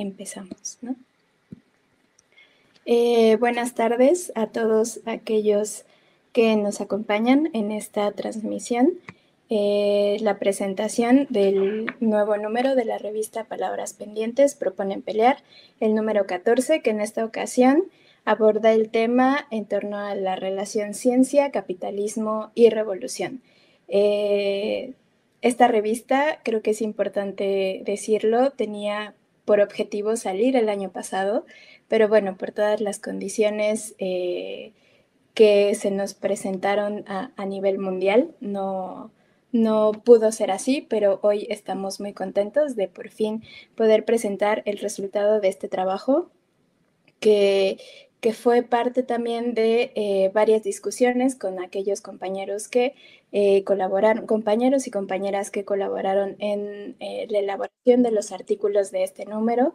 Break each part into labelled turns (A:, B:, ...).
A: empezamos. Eh, buenas tardes a todos aquellos que nos acompañan en esta transmisión. Eh, la presentación del nuevo número de la revista Palabras Pendientes proponen pelear, el número 14, que en esta ocasión aborda el tema en torno a la relación ciencia, capitalismo y revolución. Eh, esta revista, creo que es importante decirlo, tenía por objetivo salir el año pasado, pero bueno, por todas las condiciones eh, que se nos presentaron a, nivel mundial, no, no pudo ser así, pero hoy estamos muy contentos de por fin poder presentar el resultado de este trabajo que que fue parte también de eh, varias discusiones con aquellos compañeros que eh, colaboraron, compañeros y compañeras que colaboraron en eh, la elaboración de los artículos de este número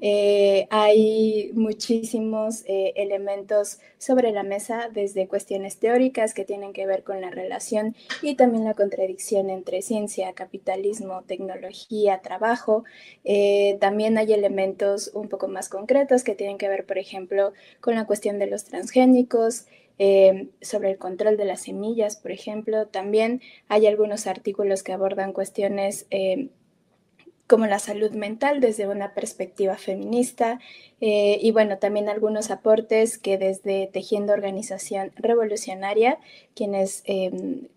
A: eh, hay muchísimos elementos sobre la mesa, desde cuestiones teóricas que tienen que ver con la relación y también la contradicción entre ciencia, capitalismo, tecnología, trabajo. También hay elementos un poco más concretos que tienen que ver, por ejemplo, con la cuestión de los transgénicos. Sobre el control de las semillas, por ejemplo. También hay algunos artículos que abordan cuestiones como la salud mental desde una perspectiva feminista eh, y bueno, también algunos aportes que desde Tejiendo Organización Revolucionaria, quienes em,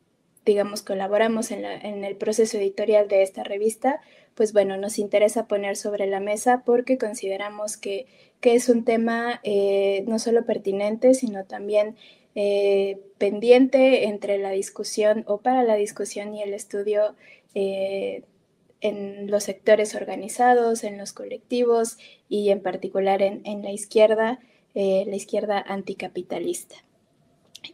A: digamos colaboramos en, el proceso editorial de esta revista, pues bueno, nos interesa poner sobre la mesa porque consideramos que, que es un tema eh, no solo pertinente, sino también eh, pendiente entre la discusión o para la discusión y el estudio en los sectores organizados, en los colectivos y en particular en, la izquierda, eh, la izquierda anticapitalista.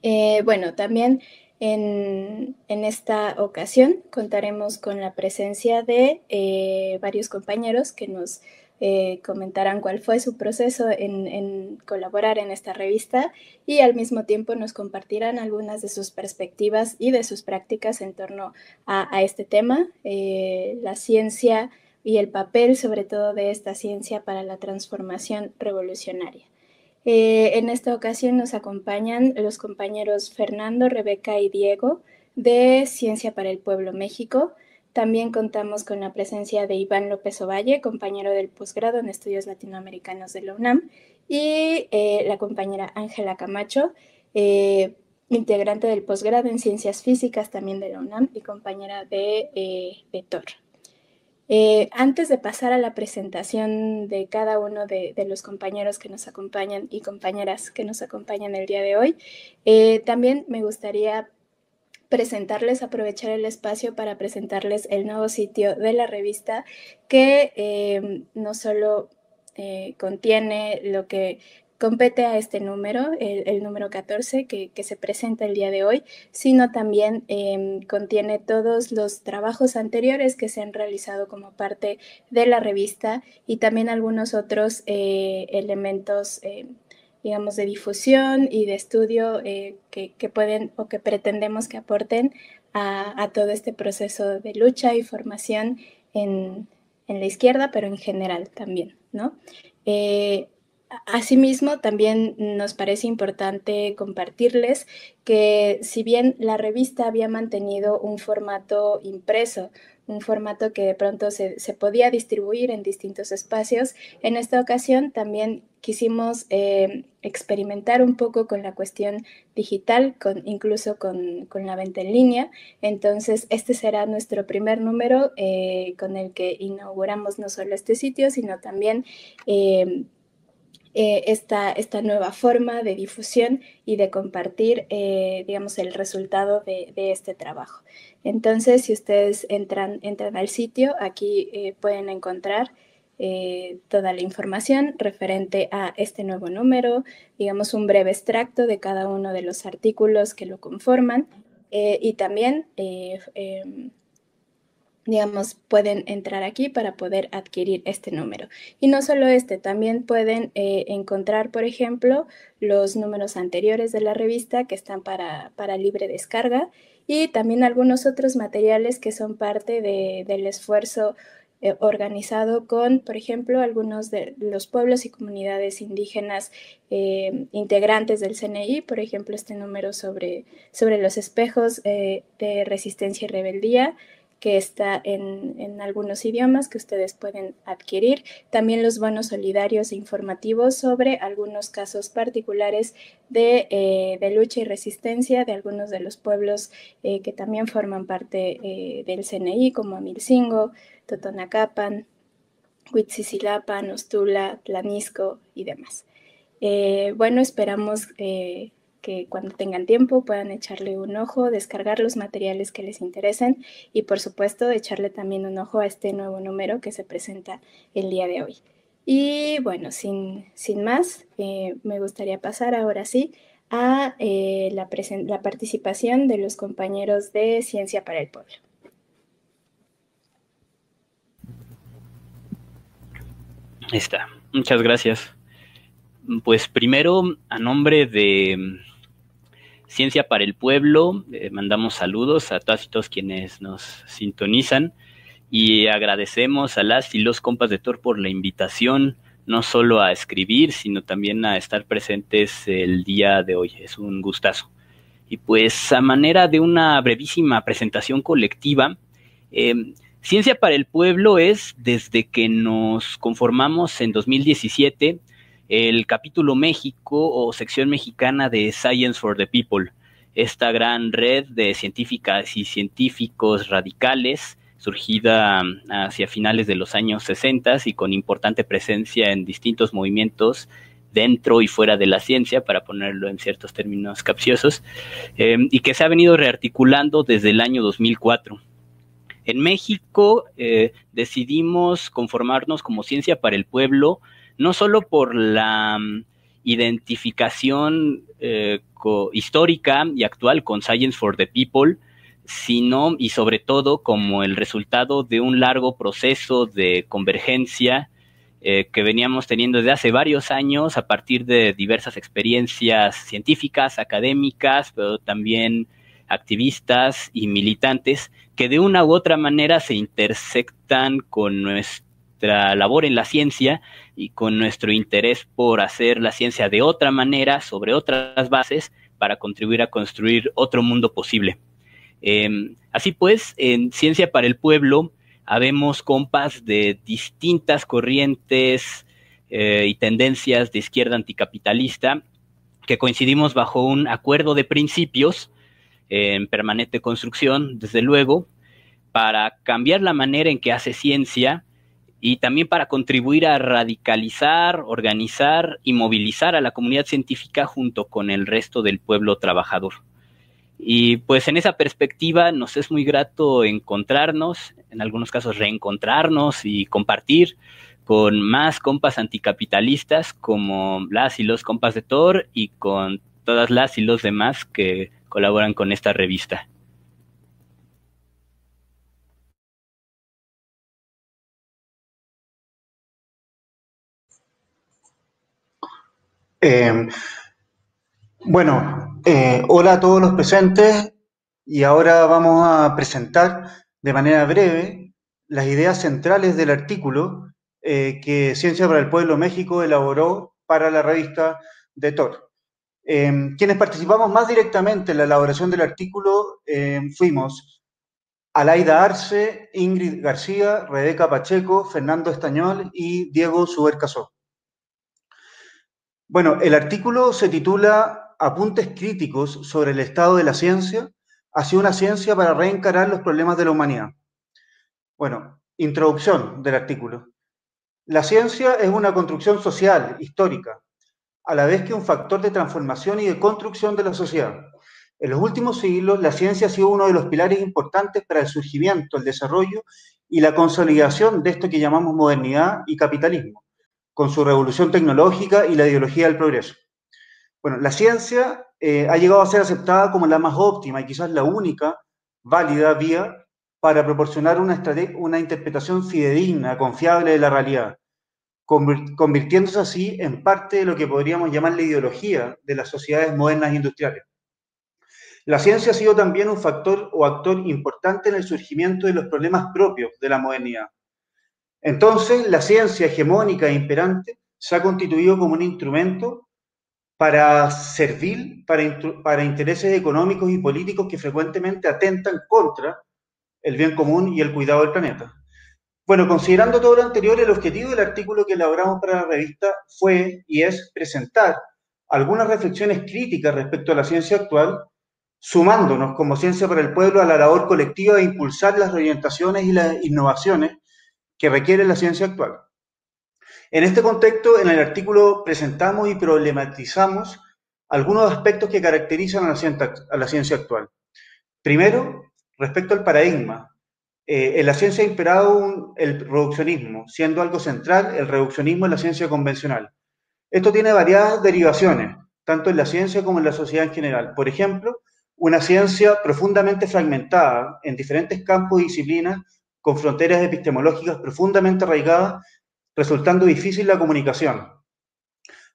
A: Eh, bueno, también en, esta ocasión contaremos con la presencia de eh, varios compañeros que nos eh, comentarán cuál fue su proceso en, colaborar en esta revista y al mismo tiempo nos compartirán algunas de sus perspectivas y de sus prácticas en torno a, este tema, eh, la ciencia y el papel sobre todo de esta ciencia para la transformación revolucionaria. Eh, en esta ocasión nos acompañan los compañeros Fernando, Rebeca y Diego de Ciencia para el Pueblo México, también contamos con la presencia de Iván López Ovalle, compañero del posgrado en estudios latinoamericanos de la UNAM, y eh, la compañera Ángela Camacho, eh, integrante del posgrado en ciencias físicas también de la UNAM y compañera de, TOR. Antes de pasar a la presentación de cada uno de, los compañeros que nos acompañan y compañeras que nos acompañan el día de hoy, también me gustaría presentarles, aprovechar el espacio para presentarles el nuevo sitio de la revista que eh, no solo eh, contiene lo que compete a este número, el, número 14 que, se presenta el día de hoy, sino también em, contiene todos los trabajos anteriores que se han realizado como parte de la revista y también algunos otros eh, elementos digamos, de difusión y de estudio eh, que, pueden o que pretendemos que aporten a, todo este proceso de lucha y formación en, la izquierda, pero en general también, ¿no? Eh, asimismo, también nos parece importante compartirles que si bien la revista había mantenido un formato impreso, un formato que de pronto se, podía distribuir en distintos espacios. En esta ocasión también quisimos eh, experimentar un poco con la cuestión digital, con, incluso con, la venta en línea. Entonces, este será nuestro primer número eh, con el que inauguramos no solo este sitio, sino también... Eh, esta, esta, nueva forma de difusión y de compartir, digamos, el resultado de, este trabajo. Entonces, si ustedes entran, entran al sitio, aquí eh, pueden encontrar eh, toda la información referente a este nuevo número, digamos un breve extracto de cada uno de los artículos que lo conforman eh, y también, em, digamos, pueden entrar aquí para poder adquirir este número. Y no solo este, también pueden encontrar, por ejemplo, los números anteriores de la revista que están para, para libre descarga y también algunos otros materiales que son parte del esfuerzo eh, organizado con, por ejemplo, algunos de los pueblos y comunidades indígenas eh, integrantes del CNI, por ejemplo, este número sobre, sobre los espejos de resistencia y rebeldía, que está en, algunos idiomas que ustedes pueden adquirir. También los bonos solidarios e informativos sobre algunos casos particulares de, eh, lucha y resistencia de algunos de los pueblos eh, que también forman parte eh, del CNI, como Amilcingo, Totonacapan, Huitzisilapan, Ostula, Tlanisco y demás. bueno, esperamos que cuando tengan tiempo puedan echarle un ojo, descargar los materiales que les interesen y por supuesto echarle también un ojo a este nuevo número que se presenta el día de hoy. Y bueno, sin, sin más, eh, me gustaría pasar ahora sí a eh, la, la participación de los compañeros de Ciencia para el Pueblo.
B: Está. Muchas gracias. Pues primero, a nombre de Ciencia para el Pueblo. Eh, mandamos saludos a todas y todos quienes nos sintonizan y agradecemos a las y los compas de Tor por la invitación, no solo a escribir, sino también a estar presentes el día de hoy. Es un gustazo. Y pues a manera de una brevísima presentación colectiva, em, Ciencia para el Pueblo es desde que nos conformamos en 2017 el capítulo México o sección mexicana de Science for the People, esta gran red de científicas y científicos radicales surgida um, hacia finales de los años 60 y con importante presencia en distintos movimientos dentro y fuera de la ciencia, para ponerlo en ciertos términos capciosos, em, y que se ha venido rearticulando desde el año 2004. En México eh, decidimos conformarnos como Ciencia para el Pueblo, no solo por la mm, identificación eh, histórica y actual con Science for the People, sino y sobre todo como el resultado de un largo proceso de convergencia eh, que veníamos teniendo desde hace varios años a partir de diversas experiencias científicas, académicas, pero también activistas y militantes que de una u otra manera se intersectan con nuestro nuestra labor en la ciencia y con nuestro interés por hacer la ciencia de otra manera, sobre otras bases, para contribuir a construir otro mundo posible. Em, así pues, en Ciencia para el Pueblo, habemos compas de distintas corrientes eh, y tendencias de izquierda anticapitalista que coincidimos bajo un acuerdo de principios en permanente construcción, desde luego, para cambiar la manera en que hace ciencia y también para contribuir a radicalizar, organizar y movilizar a la comunidad científica junto con el resto del pueblo trabajador. Y pues en esa perspectiva nos es muy grato encontrarnos, en algunos casos reencontrarnos y compartir con más compas anticapitalistas como las y los compas de Thor y con todas las y los demás que colaboran con esta revista.
C: Eh, bueno, eh, hola a todos los presentes y ahora vamos a presentar de manera breve las ideas centrales del artículo eh, que Ciencia para el Pueblo México elaboró para la revista de TOR. quienes participamos más directamente en la elaboración del artículo fuimos Alaida Arce, Ingrid García, Rebeca Pacheco, Fernando Estañol y Diego Subercasó. Bueno, el artículo se titula Apuntes críticos sobre el estado de la ciencia hacia una ciencia para reencarar los problemas de la humanidad. Bueno, introducción del artículo. La ciencia es una construcción social, histórica, a la vez que un factor de transformación y de construcción de la sociedad. En los últimos siglos, la ciencia ha sido uno de los pilares importantes para el surgimiento, el desarrollo y la consolidación de esto que llamamos modernidad y capitalismo con su revolución tecnológica y la ideología del progreso. Bueno, la ciencia eh, ha llegado a ser aceptada como la más óptima y quizás la única válida vía para proporcionar una, una interpretación fidedigna, confiable de la realidad, convirtiéndose así en parte de lo que podríamos llamar la ideología de las sociedades modernas e industriales. La ciencia ha sido también un factor o actor importante en el surgimiento de los problemas propios de la modernidad, Entonces, la ciencia hegemónica e imperante se ha constituido como un instrumento para servir para, para intereses económicos y políticos que frecuentemente atentan contra el bien común y el cuidado del planeta. Bueno, considerando todo lo anterior, el objetivo del artículo que elaboramos para la revista fue y es presentar algunas reflexiones críticas respecto a la ciencia actual, sumándonos como ciencia para el pueblo a la labor colectiva de impulsar las orientaciones y las innovaciones que requiere la ciencia actual. En este contexto, en el artículo presentamos y problematizamos algunos aspectos que caracterizan a la ciencia, actual. Primero, respecto al paradigma. Eh, en la ciencia ha imperado el reduccionismo, siendo algo central el reduccionismo en la ciencia convencional. Esto tiene variadas derivaciones, tanto en la ciencia como en la sociedad en general. Por ejemplo, una ciencia profundamente fragmentada en diferentes campos y disciplinas, con fronteras epistemológicas profundamente arraigadas resultando difícil la comunicación.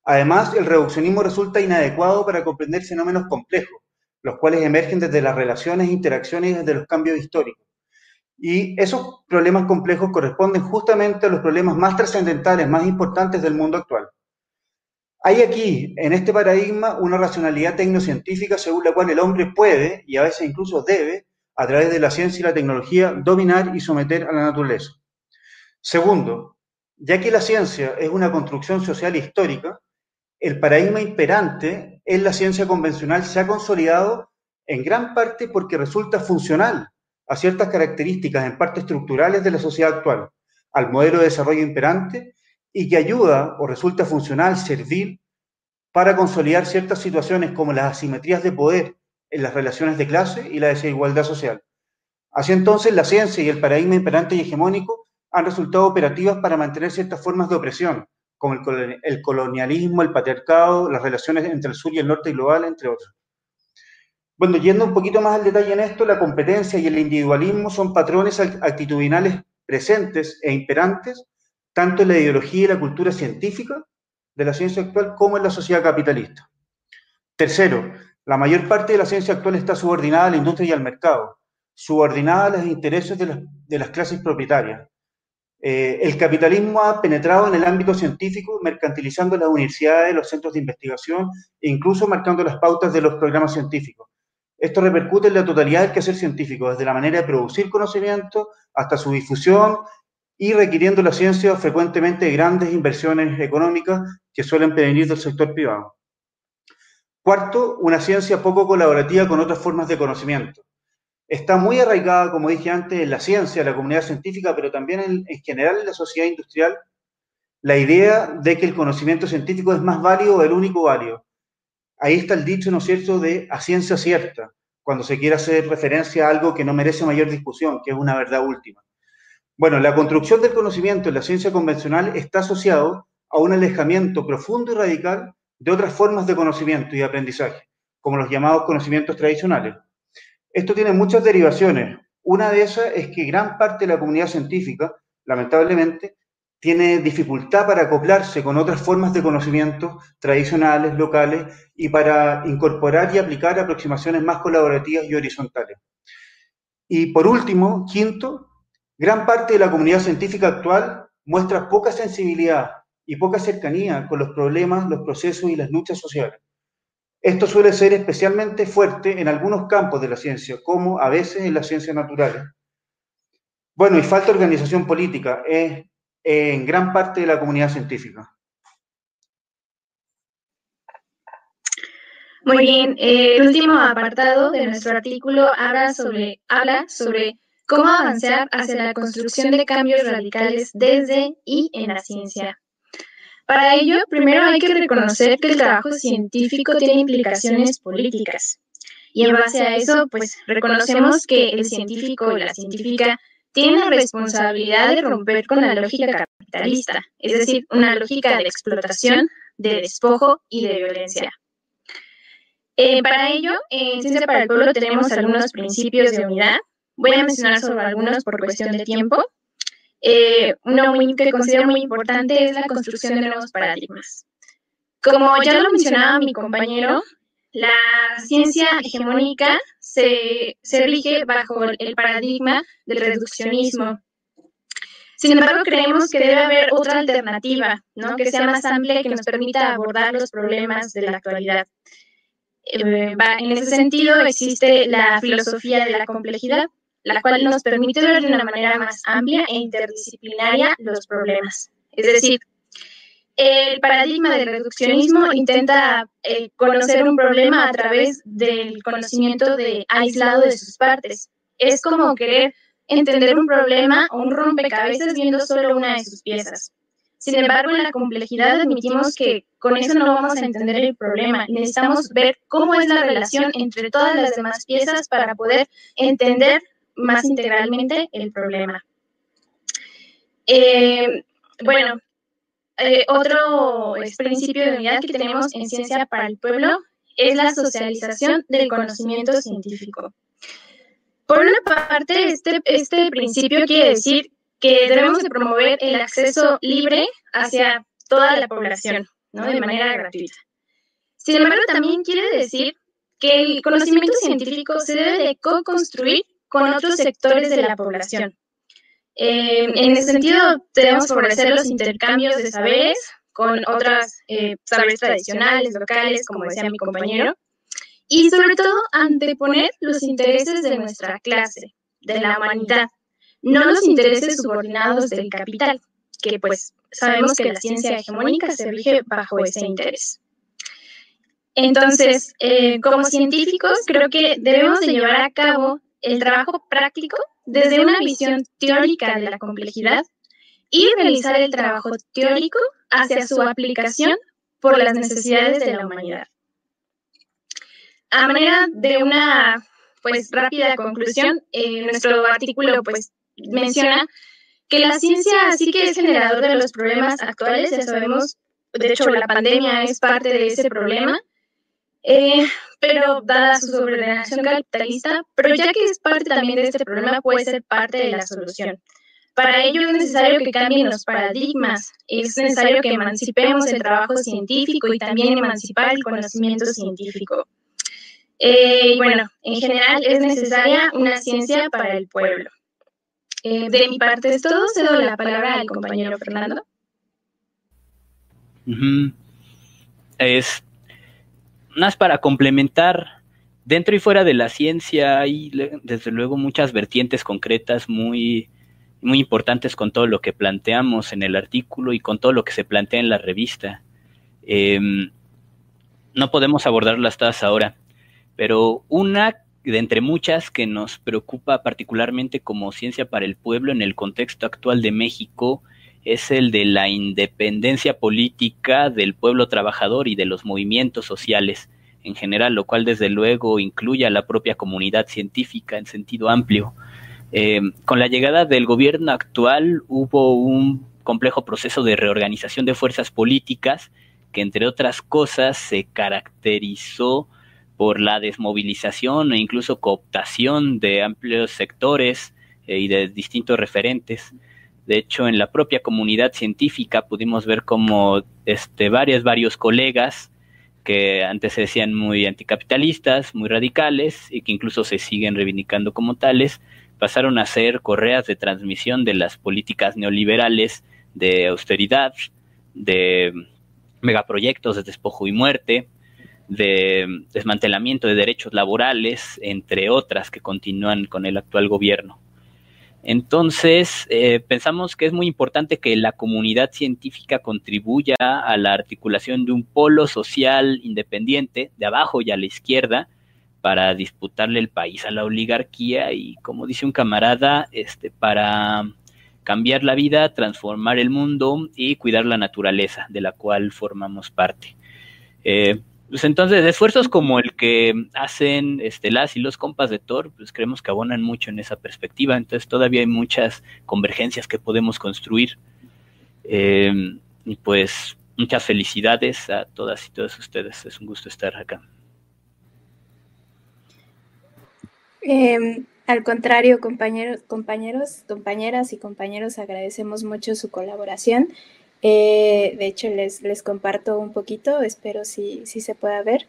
C: Además, el reduccionismo resulta inadecuado para comprender fenómenos complejos, los cuales emergen desde las relaciones e interacciones y desde los cambios históricos. Y esos problemas complejos corresponden justamente a los problemas más trascendentales, más importantes del mundo actual. Hay aquí, en este paradigma, una racionalidad tecnocientífica según la cual el hombre puede, y a veces incluso debe, a través de la ciencia y la tecnología, dominar y someter a la naturaleza. Segundo, ya que la ciencia es una construcción social histórica, el paradigma imperante en la ciencia convencional se ha consolidado en gran parte porque resulta funcional a ciertas características en parte estructurales de la sociedad actual, al modelo de desarrollo imperante y que ayuda o resulta funcional, servir para consolidar ciertas situaciones como las asimetrías de poder en las relaciones de clase y la desigualdad social. Así entonces, la ciencia y el paradigma imperante y hegemónico han resultado operativas para mantener ciertas formas de opresión, como el, colonialismo, el patriarcado, las relaciones entre el sur y el norte global, entre otros. Bueno, yendo un poquito más al detalle en esto, la competencia y el individualismo son patrones actitudinales presentes e imperantes, tanto en la ideología y la cultura científica de la ciencia actual como en la sociedad capitalista. Tercero, la mayor parte de la ciencia actual está subordinada a la industria y al mercado, subordinada a los intereses de las clases propietarias, eh, el capitalismo ha penetrado en el ámbito científico, mercantilizando las universidades, los centros de investigación e incluso marcando las pautas de los programas científicos. Esto repercute en la totalidad del quehacer científico, desde la manera de producir conocimiento hasta su difusión y requiriendo la ciencia frecuentemente grandes inversiones económicas que suelen venir del sector privado. Cuarto, una ciencia poco colaborativa con otras formas de conocimiento está muy arraigada, como dije antes, en la ciencia, en la comunidad científica, pero también en, general en la sociedad industrial, la idea de que el conocimiento científico es más válido o el único válido. Ahí está el dicho, ¿no es cierto?, de a ciencia cierta, cuando se quiere hacer referencia a algo que no merece mayor discusión, que es una verdad última. Bueno, la construcción del conocimiento en la ciencia convencional está asociado a un alejamiento profundo y radical de otras formas de conocimiento y aprendizaje, como los llamados conocimientos tradicionales. Esto tiene muchas derivaciones. Una de esas es que gran parte de la comunidad científica, lamentablemente, tiene dificultad para acoplarse con otras formas de conocimiento tradicionales, locales, y para incorporar y aplicar aproximaciones más colaborativas y horizontales. Y por último, quinto, gran parte de la comunidad científica actual muestra poca sensibilidad y poca cercanía con los problemas, los procesos y las luchas sociales. Esto suele ser especialmente fuerte en algunos campos de la ciencia, como a veces en las ciencias naturales. Bueno, y falta organización política en gran parte de la comunidad científica.
D: Muy bien, eh, el último apartado de nuestro artículo habla sobre cómo avanzar hacia la construcción de cambios radicales desde y en la ciencia. Para ello, primero hay que reconocer que el trabajo científico tiene implicaciones políticas. Y en base a eso, pues reconocemos que el científico o la científica tiene la responsabilidad de romper con la lógica capitalista, es decir, una lógica de explotación, de despojo y de violencia. Eh, para ello, en Ciencia para el Pueblo tenemos algunos principios de unidad. Voy a mencionar sobre algunos por cuestión de tiempo. Eh, uno que considero muy importante es la construcción de nuevos paradigmas. Como ya lo mencionaba mi compañero, la ciencia hegemónica se, se rige bajo el paradigma del reduccionismo. Sin embargo, creemos que debe haber otra alternativa, ¿no? que sea más amplia y que nos permita abordar los problemas de la actualidad. Eh, en ese sentido, existe la filosofía de la complejidad, la cual nos permite ver de una manera más amplia e interdisciplinaria los problemas. Es decir, el paradigma del reduccionismo intenta eh, conocer un problema a través del conocimiento de aislado de sus partes. Es como querer entender un problema o un rompecabezas viendo solo una de sus piezas. Sin embargo, en la complejidad admitimos que con eso no vamos a entender el problema. Necesitamos ver cómo es la relación entre todas las demás piezas para poder entender más integralmente el problema. Eh, bueno, eh, otro principio de unidad que tenemos en Ciencia para el Pueblo es la socialización del conocimiento científico. Por una parte, este, este principio quiere decir que debemos de promover el acceso libre hacia toda la población, ¿no? De manera gratuita. Sin embargo, también quiere decir que el conocimiento científico se debe de co-construir con otros sectores de la población. Eh, en ese sentido, debemos favorecer los intercambios de saberes con otras eh, saberes tradicionales, locales, como decía mi compañero, y sobre todo anteponer los intereses de nuestra clase, de la humanidad, no los intereses subordinados del capital, que pues sabemos que la ciencia hegemónica se rige bajo ese interés. Entonces, eh, como científicos, creo que debemos de llevar a cabo el trabajo práctico desde una visión teórica de la complejidad y realizar el trabajo teórico hacia su aplicación por las necesidades de la humanidad. A manera de una pues rápida conclusión, eh, nuestro artículo pues menciona que la ciencia sí que es generador de los problemas actuales, ya sabemos, de hecho la pandemia es parte de ese problema, eh, pero dada su sobreordenación capitalista, pero ya que es parte también de este problema, puede ser parte de la solución. Para ello es necesario que cambien los paradigmas, es necesario que emancipemos el trabajo científico y también emancipar el conocimiento científico. Eh, bueno, en general es necesaria una ciencia para el pueblo. Eh, de mi parte es todo, cedo la palabra al compañero Fernando.
B: Es más para complementar, dentro y fuera de la ciencia hay desde luego muchas vertientes concretas muy, muy importantes con todo lo que planteamos en el artículo y con todo lo que se plantea en la revista. Em, no podemos abordarlas todas ahora, pero una de entre muchas que nos preocupa particularmente como ciencia para el pueblo en el contexto actual de México es el de la independencia política del pueblo trabajador y de los movimientos sociales en general, lo cual desde luego incluye a la propia comunidad científica en sentido amplio. Eh, con la llegada del gobierno actual hubo un complejo proceso de reorganización de fuerzas políticas que entre otras cosas se caracterizó por la desmovilización e incluso cooptación de amplios sectores eh, y de distintos referentes. De hecho, en la propia comunidad científica pudimos ver como este, varias, varios colegas que antes se decían muy anticapitalistas, muy radicales y que incluso se siguen reivindicando como tales, pasaron a ser correas de transmisión de las políticas neoliberales de austeridad, de megaproyectos de despojo y muerte, de desmantelamiento de derechos laborales, entre otras que continúan con el actual gobierno. Entonces, eh, pensamos que es muy importante que la comunidad científica contribuya a la articulación de un polo social independiente, de abajo y a la izquierda, para disputarle el país a la oligarquía y, como dice un camarada, este, para cambiar la vida, transformar el mundo y cuidar la naturaleza, de la cual formamos parte. Eh, pues entonces, esfuerzos como el que hacen este, las y los compas de Thor, pues creemos que abonan mucho en esa perspectiva. Entonces, todavía hay muchas convergencias que podemos construir. Em, y pues, muchas felicidades a todas y todos ustedes. Es un gusto estar acá.
A: Em, al contrario, compañeros, compañeros, compañeras y compañeros, agradecemos mucho su colaboración. Eh, de hecho, les, les, comparto un poquito, espero si, si se pueda ver,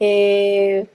A: eh,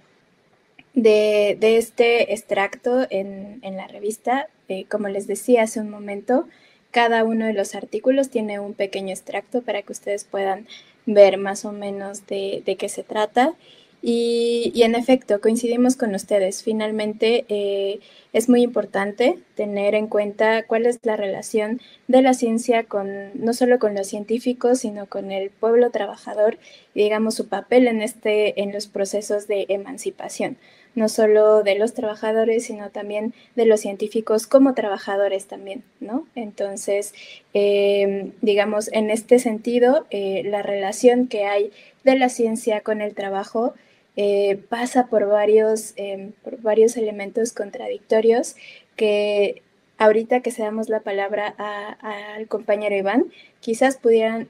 A: de, este extracto en, la revista. Eh, como les decía hace un momento, cada uno de los artículos tiene un pequeño extracto para que ustedes puedan ver más o menos de, qué se trata. Y, en efecto, coincidimos con ustedes. Finalmente, eh, es muy importante tener en cuenta cuál es la relación de la ciencia con no solo con los científicos, sino con el pueblo trabajador y digamos su papel en este en los procesos de emancipación no solo de los trabajadores, sino también de los científicos como trabajadores también, ¿no? Entonces, eh, digamos, en este sentido, eh, la relación que hay de la ciencia con el trabajo eh, pasa por varios, por varios elementos contradictorios que ahorita que se damos la palabra al compañero Iván, quizás pudieran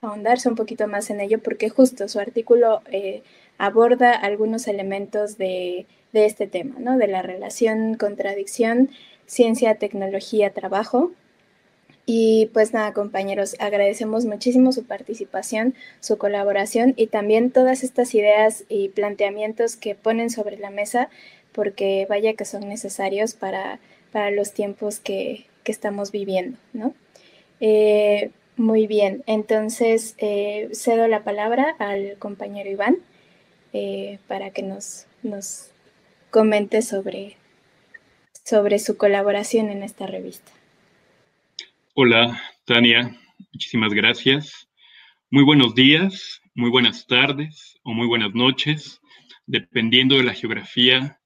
A: ahondarse un poquito más en ello, porque justo su artículo aborda algunos elementos de, este tema, ¿no? De la relación, contradicción, ciencia, tecnología, trabajo. Y pues nada, compañeros, agradecemos muchísimo su participación, su colaboración y también todas estas ideas y planteamientos que ponen sobre la mesa, porque vaya que son necesarios para, para los tiempos que, estamos viviendo, ¿no? Eh, muy bien, entonces eh, cedo la palabra al compañero Iván. Eh, para que nos, nos comente sobre, sobre su colaboración en esta revista.
E: Hola, Tania, muchísimas gracias. Muy buenos días, muy buenas tardes o muy buenas noches, dependiendo de la geografía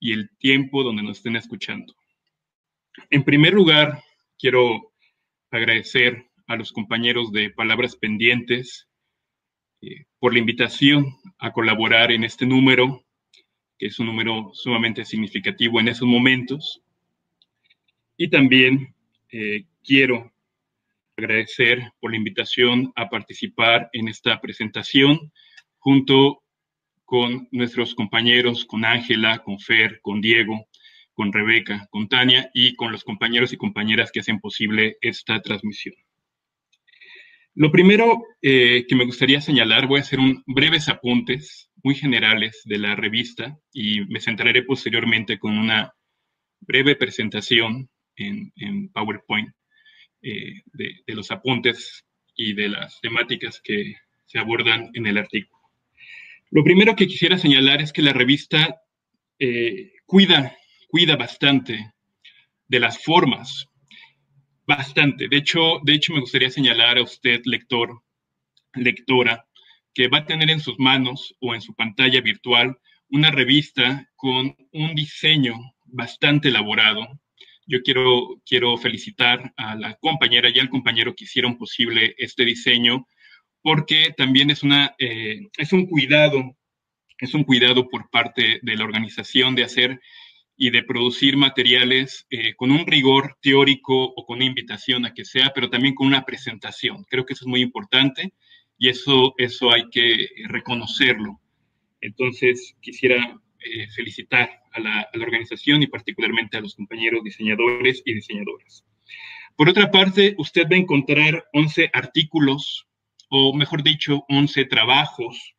E: y el tiempo donde nos estén escuchando. En primer lugar, quiero agradecer a los compañeros de Palabras Pendientes eh, por la invitación a colaborar en este número, que es un número sumamente significativo en esos momentos. Y también eh, quiero agradecer por la invitación a participar en esta presentación junto con nuestros compañeros, con Ángela, con Fer, con Diego, con Rebeca, con Tania y con los compañeros y compañeras que hacen posible esta transmisión. Lo primero eh, que me gustaría señalar, voy a hacer un breves apuntes muy generales de la revista y me centraré posteriormente con una breve presentación en, PowerPoint eh, de, los apuntes y de las temáticas que se abordan en el artículo. Lo primero que quisiera señalar es que la revista eh, cuida, cuida bastante de las formas Bastante. De hecho, de hecho, me gustaría señalar a usted, lector, lectora, que va a tener en sus manos o en su pantalla virtual una revista con un diseño bastante elaborado. Yo quiero, quiero felicitar a la compañera y al compañero que hicieron posible este diseño, porque también es, una, eh, es un cuidado, es un cuidado por parte de la organización de hacer y de producir materiales eh, con un rigor teórico o con una invitación a que sea, pero también con una presentación. Creo que eso es muy importante y eso, eso hay que reconocerlo. Entonces, quisiera eh, felicitar a la, a la, organización y particularmente a los compañeros diseñadores y diseñadoras. Por otra parte, usted va a encontrar 11 artículos, o mejor dicho, 11 trabajos.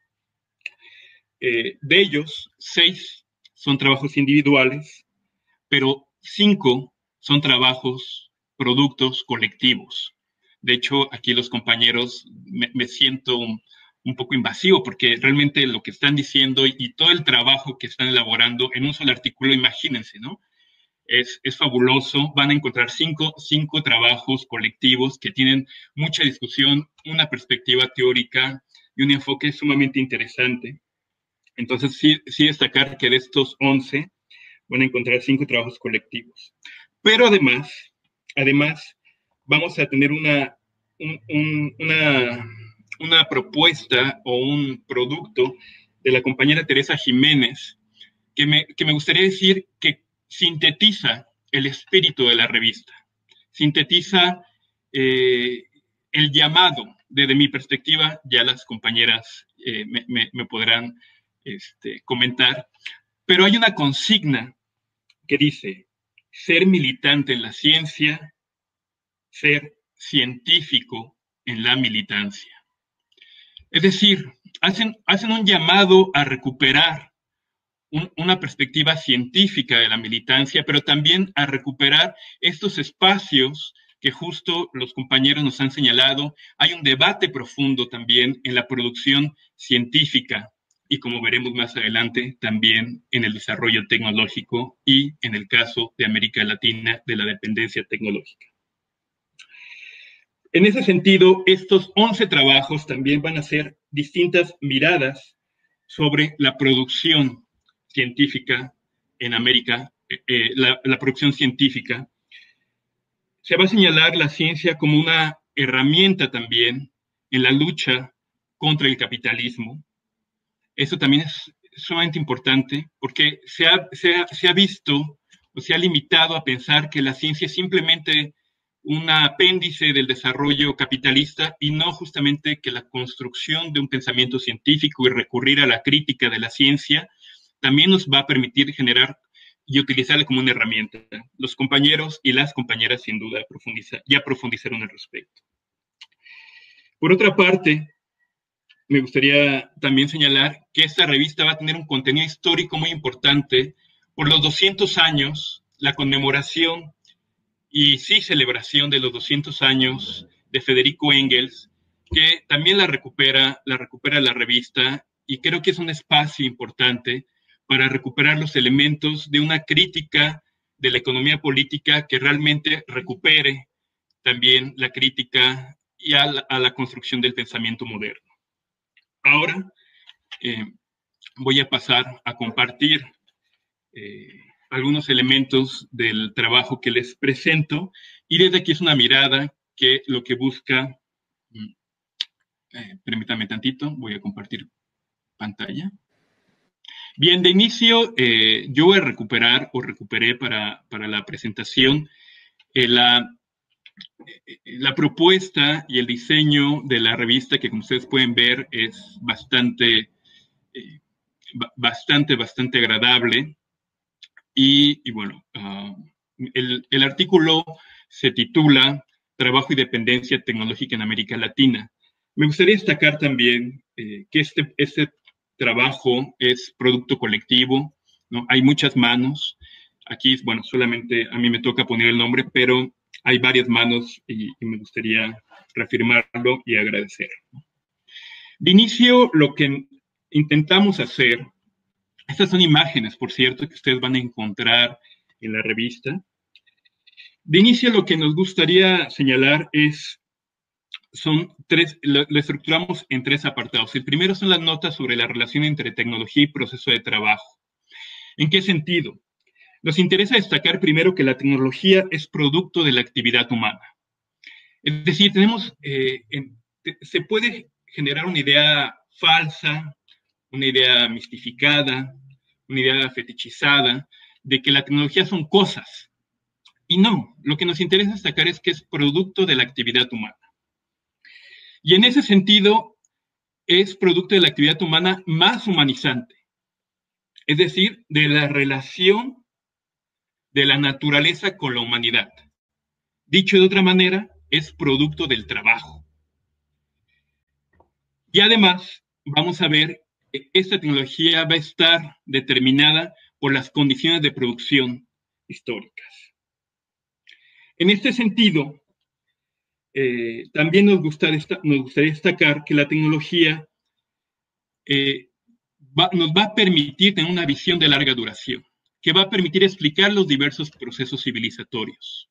E: Eh, de ellos, 6 son trabajos individuales, pero cinco son trabajos, productos colectivos. De hecho, aquí los compañeros me, siento un, poco invasivo porque realmente lo que están diciendo y, todo el trabajo que están elaborando en un solo artículo, imagínense, ¿no? Es, es, fabuloso. Van a encontrar cinco, cinco trabajos colectivos que tienen mucha discusión, una perspectiva teórica y un enfoque sumamente interesante. Entonces, sí, sí destacar que de estos 11 van a encontrar cinco trabajos colectivos. Pero además, además, vamos a tener una, una, una propuesta o un producto de la compañera Teresa Jiménez, que me, que me gustaría decir que sintetiza el espíritu de la revista, sintetiza eh, el llamado, desde mi perspectiva, ya las compañeras eh, me, podrán este, comentar, pero hay una consigna que dice, ser militante en la ciencia, ser científico en la militancia. Es decir, hacen, hacen un llamado a recuperar una perspectiva científica de la militancia, pero también a recuperar estos espacios que justo los compañeros nos han señalado, hay un debate profundo también en la producción científica y como veremos más adelante, también en el desarrollo tecnológico y en el caso de América Latina de la dependencia tecnológica. En ese sentido, estos 11 trabajos también van a ser distintas miradas sobre la producción científica en América, eh, eh, la, producción científica. Se va a señalar la ciencia como una herramienta también en la lucha contra el capitalismo, eso también es sumamente importante porque se ha, se, ha, visto o se ha limitado a pensar que la ciencia es simplemente un apéndice del desarrollo capitalista y no justamente que la construcción de un pensamiento científico y recurrir a la crítica de la ciencia también nos va a permitir generar y utilizarla como una herramienta. Los compañeros y las compañeras sin duda ya profundizaron al respecto. Por otra parte, me gustaría también señalar que esta revista va a tener un contenido histórico muy importante por los 200 años, la conmemoración y sí celebración de los 200 años de Federico Engels, que también la recupera, la recupera la revista y creo que es un espacio importante para recuperar los elementos de una crítica de la economía política que realmente recupere también la crítica y a la construcción del pensamiento moderno. Ahora eh, voy a pasar a compartir eh, algunos elementos del trabajo que les presento y desde aquí es una mirada que lo que busca, mm, eh, permítame tantito, voy a compartir pantalla. Bien, de inicio yo voy a recuperar o recuperé para, para la presentación la la propuesta y el diseño de la revista, que como ustedes pueden ver, es bastante, eh, bastante, bastante agradable. Y, bueno, ah, el, artículo se titula Trabajo y dependencia tecnológica en América Latina. Me gustaría destacar también eh, que este, este trabajo es producto colectivo, ¿no? Hay muchas manos. Aquí, bueno, solamente a mí me toca poner el nombre, pero hay varias manos y, me gustaría reafirmarlo y agradecer. De inicio, lo que intentamos hacer, estas son imágenes, por cierto, que ustedes van a encontrar en la revista. De inicio, lo que nos gustaría señalar es, son tres, lo, lo estructuramos en tres apartados. El primero son las notas sobre la relación entre tecnología y proceso de trabajo. ¿En qué sentido? Nos interesa destacar primero que la tecnología es producto de la actividad humana. Es decir, tenemos, eh, se puede generar una idea falsa, una idea mistificada, una idea fetichizada de que la tecnología son cosas. Y no, lo que nos interesa destacar es que es producto de la actividad humana. Y en ese sentido, es producto de la actividad humana más humanizante, es decir, de la relación de la naturaleza con la humanidad. Dicho de otra manera, es producto del trabajo. Y además, vamos a ver esta tecnología va a estar determinada por las condiciones de producción históricas. En este sentido, eh, también nos gustaría, destacar que la tecnología eh, nos va a permitir tener una visión de larga duración que va a permitir explicar los diversos procesos civilizatorios.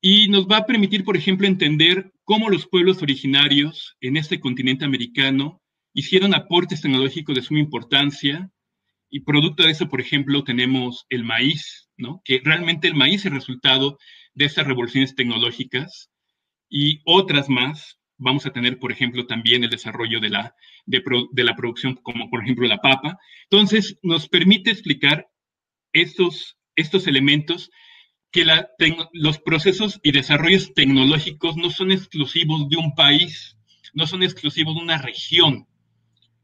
E: Y nos va a permitir, por ejemplo, entender cómo los pueblos originarios en este continente americano hicieron aportes tecnológicos de suma importancia y producto de eso, por ejemplo, tenemos el maíz, ¿no? Que realmente el maíz es el resultado de esas revoluciones tecnológicas y otras más. Vamos a tener, por ejemplo, también el desarrollo de la de, la producción, como por ejemplo la papa. Entonces, nos permite explicar estos, estos elementos que los procesos y desarrollos tecnológicos no son exclusivos de un país, no son exclusivos de una región,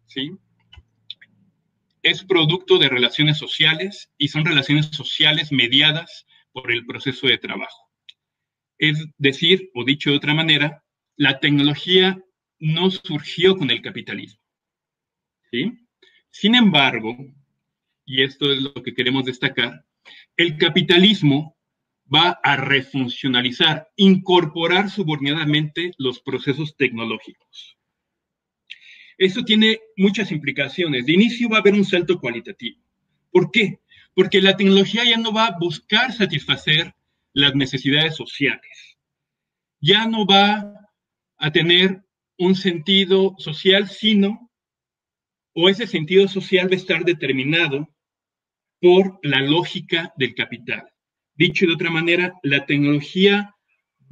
E: ¿sí? Es producto de relaciones sociales y son relaciones sociales mediadas por el proceso de trabajo. Es decir, o dicho de otra manera, la tecnología no surgió con el capitalismo. ¿sí? Sin embargo, y esto es lo que queremos destacar, el capitalismo va a refuncionalizar, incorporar subordinadamente los procesos tecnológicos. Eso tiene muchas implicaciones. De inicio va a haber un salto cualitativo. ¿Por qué? Porque la tecnología ya no va a buscar satisfacer las necesidades sociales. Ya no va a tener un sentido social, sino, o ese sentido social va a estar determinado por la lógica del capital. Dicho de otra manera, la tecnología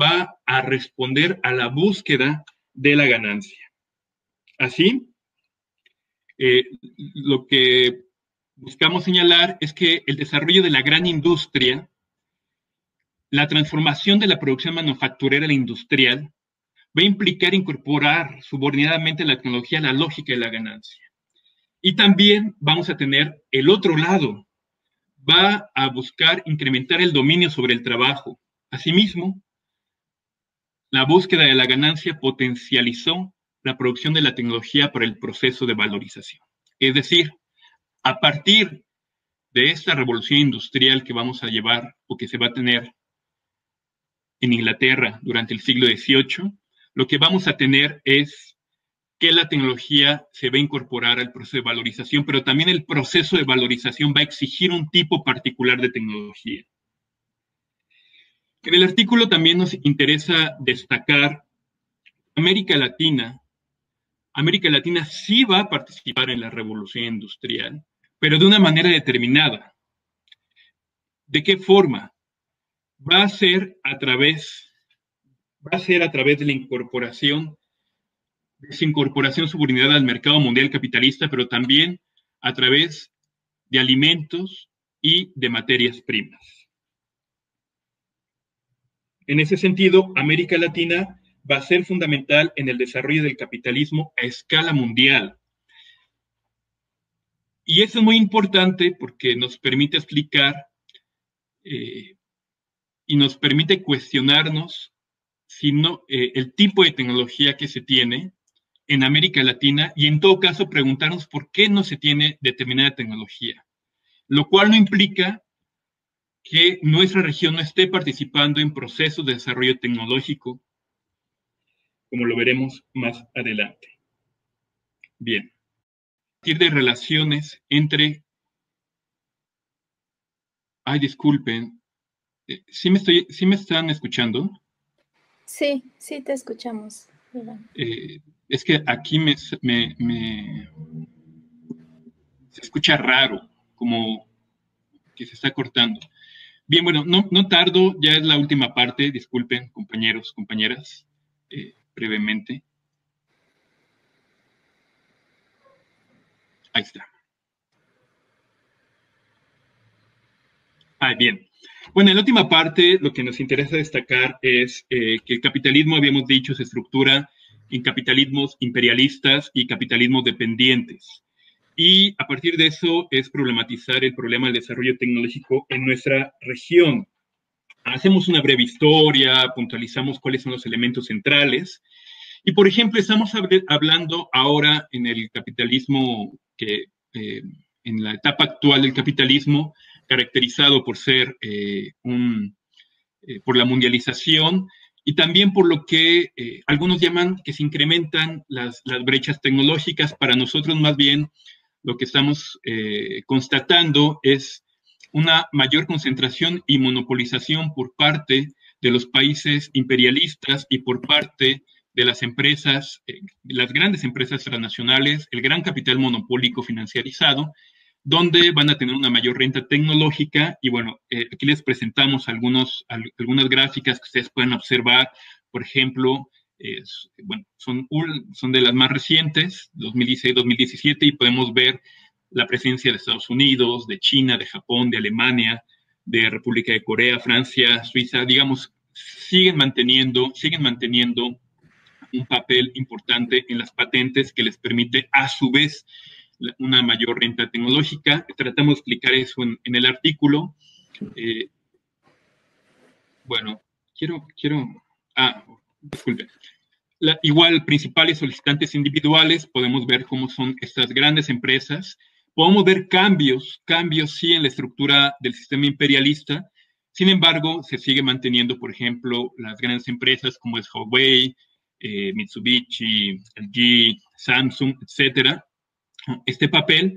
E: va a responder a la búsqueda de la ganancia. Así, eh, lo que buscamos señalar es que el desarrollo de la gran industria, la transformación de la producción manufacturera a la industrial, va a implicar incorporar subordinadamente la tecnología a la lógica de la ganancia. Y también vamos a tener el otro lado, va a buscar incrementar el dominio sobre el trabajo. Asimismo, la búsqueda de la ganancia potencializó la producción de la tecnología para el proceso de valorización. Es decir, a partir de esta revolución industrial que vamos a llevar o que se va a tener en Inglaterra durante el siglo XVIII, lo que vamos a tener es que la tecnología se va a incorporar al proceso de valorización, pero también el proceso de valorización va a exigir un tipo particular de tecnología. En el artículo también nos interesa destacar América Latina. América Latina sí va a participar en la revolución industrial, pero de una manera determinada. ¿De qué forma? Va a ser a través, va a ser a través de la incorporación esa incorporación subordinada al mercado mundial capitalista, pero también a través de alimentos y de materias primas. En ese sentido, América Latina va a ser fundamental en el desarrollo del capitalismo a escala mundial. Y eso es muy importante porque nos permite explicar eh, y nos permite cuestionarnos si no, eh, el tipo de tecnología que se tiene en América Latina y en todo caso preguntarnos por qué no se tiene determinada tecnología, lo cual no implica que nuestra región no esté participando en procesos de desarrollo tecnológico, como lo veremos más adelante. Bien, a partir de relaciones entre... Ay, disculpen, eh, ¿sí me, estoy, ¿sí me están escuchando?
A: Sí, sí te escuchamos.
E: Eh, es que aquí me, se escucha raro, como que se está cortando. Bien, bueno, no, no tardo, ya es la última parte, disculpen compañeros, compañeras, eh, brevemente. Ahí está. Ah, bien. Bueno, en la última parte, lo que nos interesa destacar es eh, que el capitalismo, habíamos dicho, se estructura en capitalismos imperialistas y capitalismos dependientes. Y a partir de eso es problematizar el problema del desarrollo tecnológico en nuestra región. Hacemos una breve historia, puntualizamos cuáles son los elementos centrales. Y, por ejemplo, estamos hablando ahora en el capitalismo que, eh, en la etapa actual del capitalismo, caracterizado por ser eh, un, eh, por la mundialización, y también por lo que eh, algunos llaman que se incrementan las, brechas tecnológicas. Para nosotros más bien lo que estamos eh, constatando es una mayor concentración y monopolización por parte de los países imperialistas y por parte de las empresas, eh, las grandes empresas transnacionales, el gran capital monopólico financiarizado donde van a tener una mayor renta tecnológica. Y bueno, eh, aquí les presentamos algunos, algunas gráficas que ustedes pueden observar. Por ejemplo, bueno, son, son de las más recientes, 2016-2017, y podemos ver la presencia de Estados Unidos, de China, de Japón, de Alemania, de República de Corea, Francia, Suiza, digamos, siguen manteniendo, siguen manteniendo un papel importante en las patentes que les permite a su vez una mayor renta tecnológica. Tratamos de explicar eso en, el artículo. Eh, bueno, quiero, quiero, ah, disculpe. igual, principales solicitantes individuales, podemos ver cómo son estas grandes empresas. Podemos ver cambios, cambios sí en la estructura del sistema imperialista, Sin embargo, se sigue manteniendo, por ejemplo, las grandes empresas como es Huawei, eh, Mitsubishi, LG, Samsung, etcétera, este papel.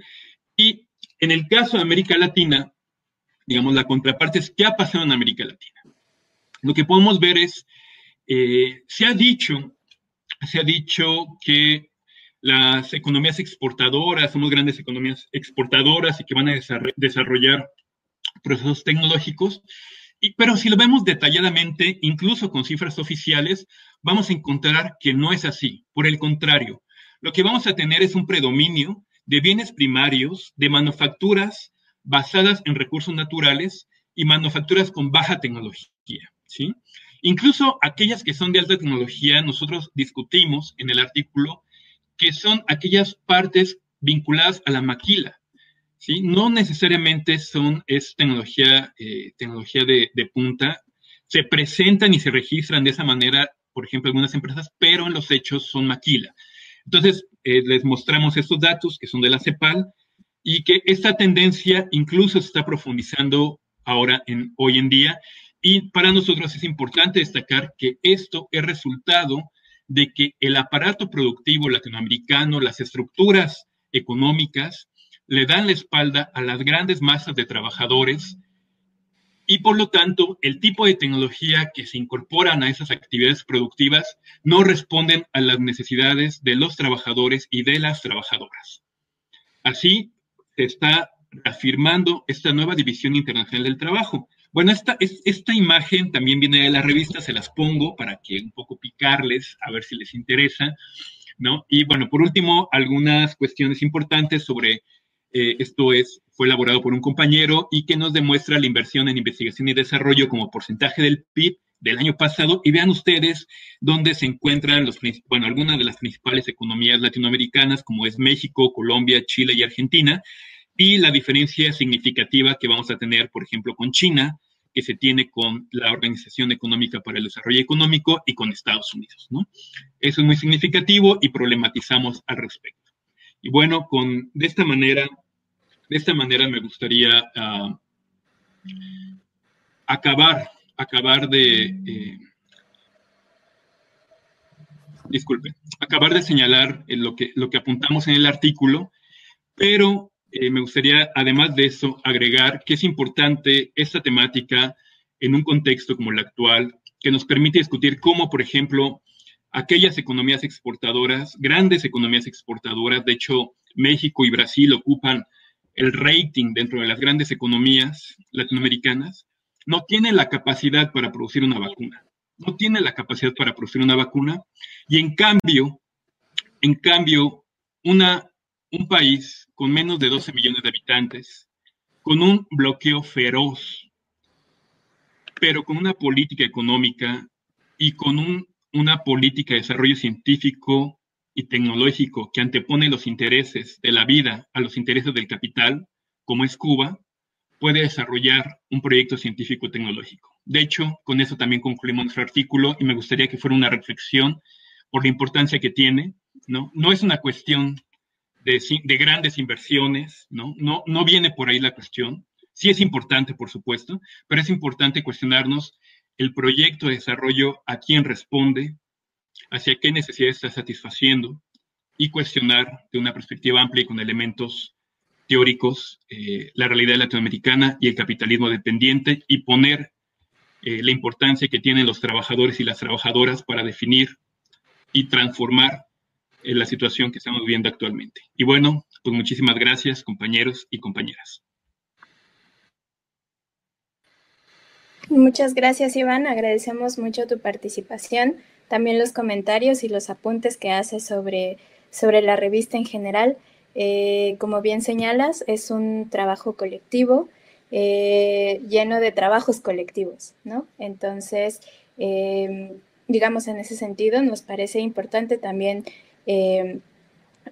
E: Y en el caso de América Latina, digamos, la contraparte es qué ha pasado en América Latina. Lo que podemos ver es, eh, se ha dicho, se ha dicho que las economías exportadoras, somos grandes economías exportadoras y que van a desarrollar procesos tecnológicos, y, pero si lo vemos detalladamente, incluso con cifras oficiales, vamos a encontrar que no es así. Por el contrario, lo que vamos a tener es un predominio de bienes primarios, de manufacturas basadas en recursos naturales y manufacturas con baja tecnología, ¿sí? Incluso aquellas que son de alta tecnología, nosotros discutimos en el artículo que son aquellas partes vinculadas a la maquila, ¿sí? No necesariamente son, es tecnología, eh, tecnología de, de, punta, se presentan y se registran de esa manera, por ejemplo, algunas empresas, pero en los hechos son maquila. Entonces, eh, les mostramos estos datos que son de la CEPAL y que esta tendencia incluso se está profundizando ahora, en, hoy en día, y para nosotros es importante destacar que esto es resultado de que el aparato productivo latinoamericano, las estructuras económicas, le dan la espalda a las grandes masas de trabajadores y por lo tanto el tipo de tecnología que se incorporan a esas actividades productivas no responden a las necesidades de los trabajadores y de las trabajadoras. Así se está afirmando esta nueva división internacional del trabajo. Bueno, esta, esta imagen también viene de la revista, se las pongo para que un poco picarles, a ver si les interesa, ¿no? Y bueno, por último, algunas cuestiones importantes sobre eh, esto es, fue elaborado por un compañero y que nos demuestra la inversión en investigación y desarrollo como porcentaje del PIB del año pasado y vean ustedes dónde se encuentran los, bueno, algunas de las principales economías latinoamericanas como es México, Colombia, Chile y Argentina y la diferencia significativa que vamos a tener, por ejemplo, con China, que se tiene con la Organización Económica para el Desarrollo Económico y con Estados Unidos, ¿no? Eso es muy significativo y problematizamos al respecto. Y bueno, con, de esta manera, de esta manera me gustaría uh, acabar, acabar de, eh, acabar de señalar lo que, lo que apuntamos en el artículo, pero eh, me gustaría, además de eso, agregar que es importante esta temática en un contexto como el actual, que nos permite discutir cómo, por ejemplo, aquellas economías exportadoras, grandes economías exportadoras, de hecho México y Brasil ocupan el rating dentro de las grandes economías latinoamericanas, no tienen la capacidad para producir una vacuna, no tienen la capacidad para producir una vacuna. Y en cambio, en cambio, una, un país con menos de 12 millones de habitantes, con un bloqueo feroz, pero con una política económica y con un una política de desarrollo científico y tecnológico que antepone los intereses de la vida a los intereses del capital, como es Cuba, puede desarrollar un proyecto científico-tecnológico. De hecho, con eso también concluimos nuestro artículo y me gustaría que fuera una reflexión por la importancia que tiene. No, no es una cuestión de, de grandes inversiones, ¿no? ¿no? No viene por ahí la cuestión. Sí es importante, por supuesto, pero es importante cuestionarnos el proyecto de desarrollo a quién responde, hacia qué necesidades está satisfaciendo y cuestionar de una perspectiva amplia y con elementos teóricos eh, la realidad latinoamericana y el capitalismo dependiente y poner eh, la importancia que tienen los trabajadores y las trabajadoras para definir y transformar la situación que estamos viviendo actualmente. Y bueno, pues muchísimas gracias compañeros y compañeras.
A: Muchas gracias, Iván. Agradecemos mucho tu participación, también los comentarios y los apuntes que haces sobre, sobre la revista en general. Eh, como bien señalas, es un trabajo colectivo eh, lleno de trabajos colectivos, ¿no? Entonces, digamos, en ese sentido, nos parece importante también em,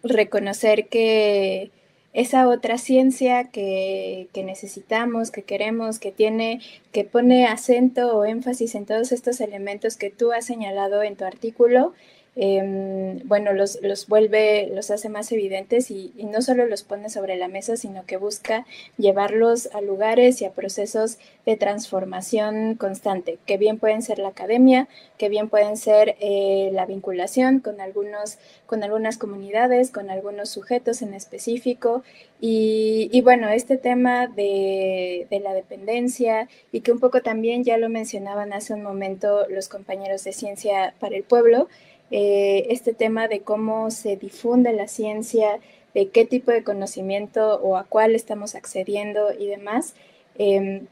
A: reconocer que esa otra ciencia que, necesitamos, que queremos, que tiene, que pone acento o énfasis en todos estos elementos que tú has señalado en tu artículo, Em, bueno, los, los, vuelve, los hace más evidentes y, no solo los pone sobre la mesa, sino que busca llevarlos a lugares y a procesos de transformación constante, que bien pueden ser la academia, que bien pueden ser eh, la vinculación con, algunos, con algunas comunidades, con algunos sujetos en específico. Y, bueno, este tema de, de la dependencia y que un poco también ya lo mencionaban hace un momento los compañeros de Ciencia para el Pueblo, eh, este tema de cómo se difunde la ciencia, de qué tipo de conocimiento o a cuál estamos accediendo y demás. Em,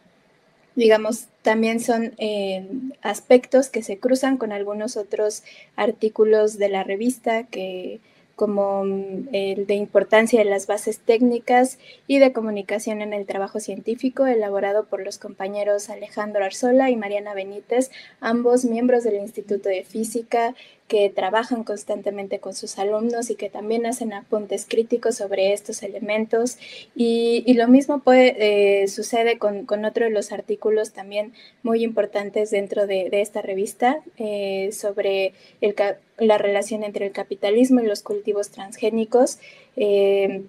A: digamos, también son eh, aspectos que se cruzan con algunos otros artículos de la revista que como mm, el de importancia de las bases técnicas y de comunicación en el trabajo científico, elaborado por los compañeros Alejandro Arzola y Mariana Benítez, ambos miembros del Instituto de Física que trabajan constantemente con sus alumnos y que también hacen apuntes críticos sobre estos elementos. Y, lo mismo puede, eh, sucede con, otro de los artículos también muy importantes dentro de, esta revista eh, sobre la relación entre el capitalismo y los cultivos transgénicos. Eh,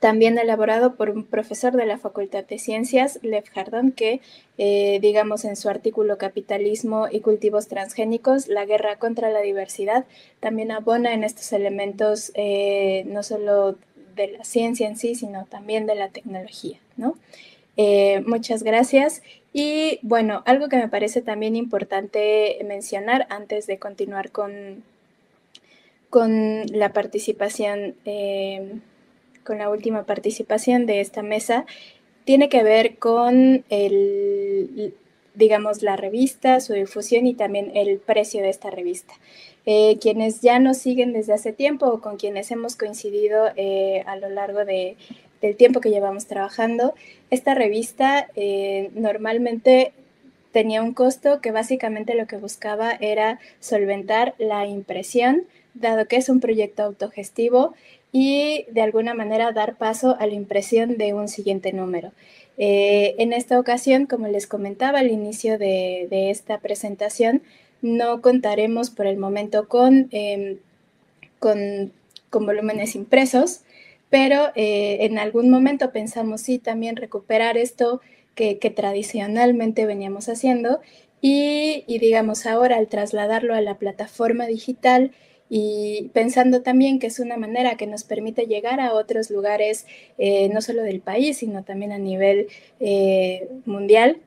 A: también elaborado por un profesor de la Facultad de Ciencias, Lev Jardón, que, eh, digamos, en su artículo Capitalismo y cultivos transgénicos, la guerra contra la diversidad, también abona en estos elementos eh, no solo de la ciencia en sí, sino también de la tecnología, ¿no? Eh, muchas gracias. Y bueno, algo que me parece también importante mencionar antes de continuar con, con la participación con la última participación de esta mesa, tiene que ver con el, digamos, la revista, su difusión y también el precio de esta revista. Eh, quienes ya nos siguen desde hace tiempo o con quienes hemos coincidido eh, a lo largo de, del tiempo que llevamos trabajando, esta revista eh, normalmente tenía un costo que básicamente lo que buscaba era solventar la impresión, dado que es un proyecto autogestivo y de alguna manera dar paso a la impresión de un siguiente número. Eh, en esta ocasión, como les comentaba al inicio de, esta presentación, no contaremos por el momento con, em, con, volúmenes impresos, pero eh, en algún momento pensamos sí también recuperar esto que, tradicionalmente veníamos haciendo y digamos ahora al trasladarlo a la plataforma digital, y pensando también que es una manera que nos permite llegar a otros lugares, eh, no solo del país, sino también a nivel eh, mundial.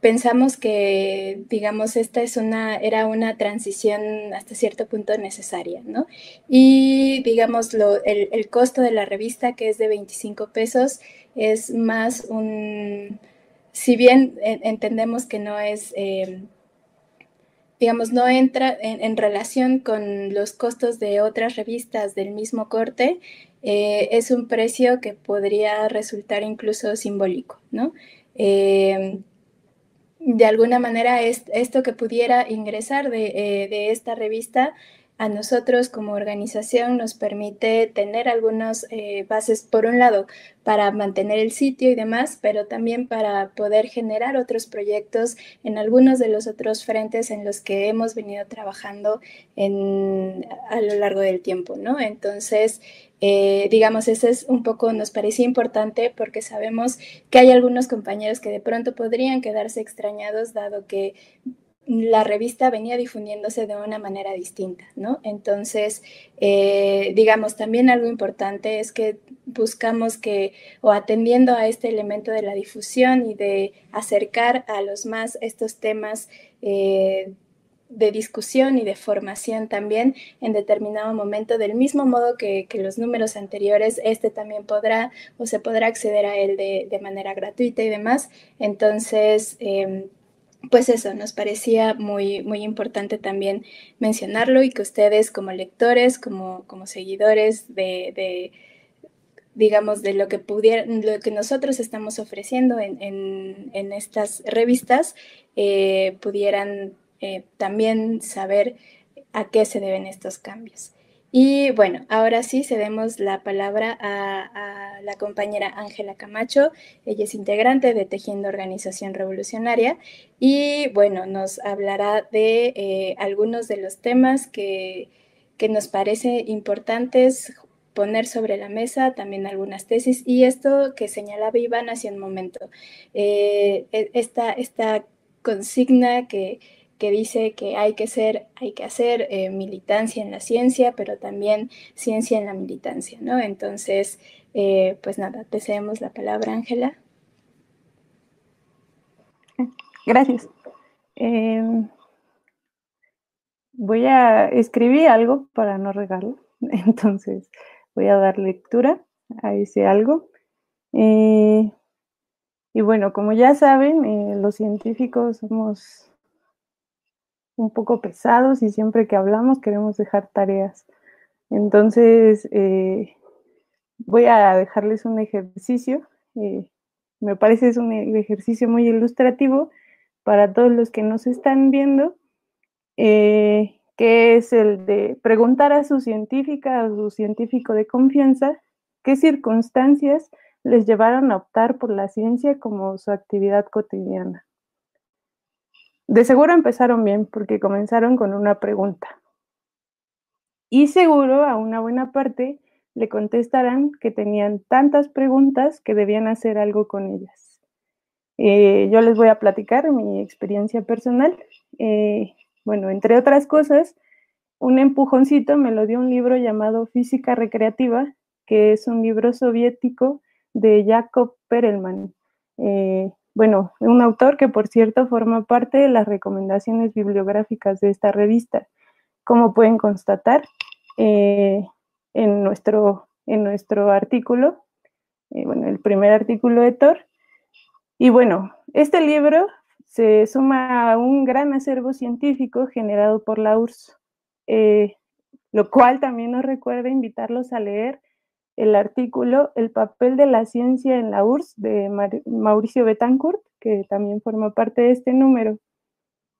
A: Pensamos que, digamos, esta es una, era una transición hasta cierto punto necesaria, ¿no? Y, digamos, lo, el, el, costo de la revista, que es de 25 pesos, es más un, si bien entendemos que no es... Eh, digamos, no entra en, relación con los costos de otras revistas del mismo corte, eh, es un precio que podría resultar incluso simbólico, ¿no? Eh, de alguna manera, esto que pudiera ingresar de, eh, de esta revista a nosotros como organización nos permite tener algunas eh, bases, por un lado, para mantener el sitio y demás, pero también para poder generar otros proyectos en algunos de los otros frentes en los que hemos venido trabajando a lo largo del tiempo, ¿no? Entonces, eh, digamos, eso es un poco, nos parecía importante porque sabemos que hay algunos compañeros que de pronto podrían quedarse extrañados dado que la revista venía difundiéndose de una manera distinta, ¿no? Entonces, eh, digamos, también algo importante es que buscamos que, o atendiendo a este elemento de la difusión y de acercar a los más estos temas eh, de discusión y de formación también en determinado momento, del mismo modo que, los números anteriores, este también podrá o se podrá acceder a él de, manera gratuita y demás. Entonces, em, pues eso, nos parecía muy, muy importante también mencionarlo y que ustedes como lectores, como, como seguidores de, digamos, de lo que pudieran, lo que nosotros estamos ofreciendo en, estas revistas, eh, pudieran eh, también saber a qué se deben estos cambios. Y bueno, ahora sí cedemos la palabra a, la compañera Ángela Camacho. Ella es integrante de Tejiendo Organización Revolucionaria y bueno, nos hablará de eh, algunos de los temas que, nos parece importantes poner sobre la mesa, también algunas tesis y esto que señalaba Iván hace un momento, eh, e, esta, esta consigna que que dice que hay que ser, hay que hacer eh, militancia en la ciencia, pero también ciencia en la militancia, ¿no? Entonces, eh, pues nada, te cedemos la palabra, Ángela.
F: Gracias. Em, voy a escribir algo para no regarlo, entonces voy a dar lectura a ese algo. Eh, y bueno, como ya saben, los científicos somos un poco pesados y siempre que hablamos queremos dejar tareas. Entonces, eh, voy a dejarles un ejercicio. Eh, me parece es un ejercicio muy ilustrativo para todos los que nos están viendo, eh, que es el de preguntar a su científica, a su científico de confianza, qué circunstancias les llevaron a optar por la ciencia como su actividad cotidiana. De seguro empezaron bien porque comenzaron con una pregunta. Y seguro a una buena parte le contestarán que tenían tantas preguntas que debían hacer algo con ellas. Eh, yo les voy a platicar mi experiencia personal. Eh, bueno, entre otras cosas, un empujoncito me lo dio un libro llamado Física Recreativa, que es un libro soviético de Jakob Perelman. Eh, bueno, un autor que por cierto forma parte de las recomendaciones bibliográficas de esta revista. Como pueden constatar eh, en, nuestro, en nuestro artículo, eh, bueno, el primer artículo de Thor. Y bueno, este libro se suma a un gran acervo científico generado por la URSS, eh, lo cual también nos recuerda invitarlos a leer el artículo El papel de la ciencia en la URSS de Mauricio Betancourt, que también forma parte de este número.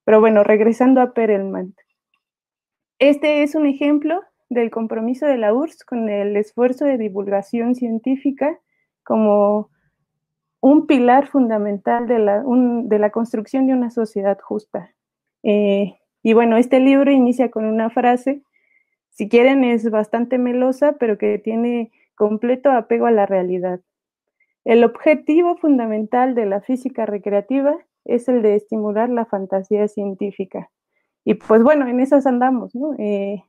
F: Pero bueno, regresando a Perelman. Este es un ejemplo del compromiso de la URSS con el esfuerzo de divulgación científica como un pilar fundamental de la, de la construcción de una sociedad justa. Eh, y bueno, este libro inicia con una frase, si quieren es bastante melosa, pero que tiene completo apego a la realidad. El objetivo fundamental de la física recreativa es el de estimular la fantasía científica. Y pues bueno, en esas andamos, ¿no? Eh,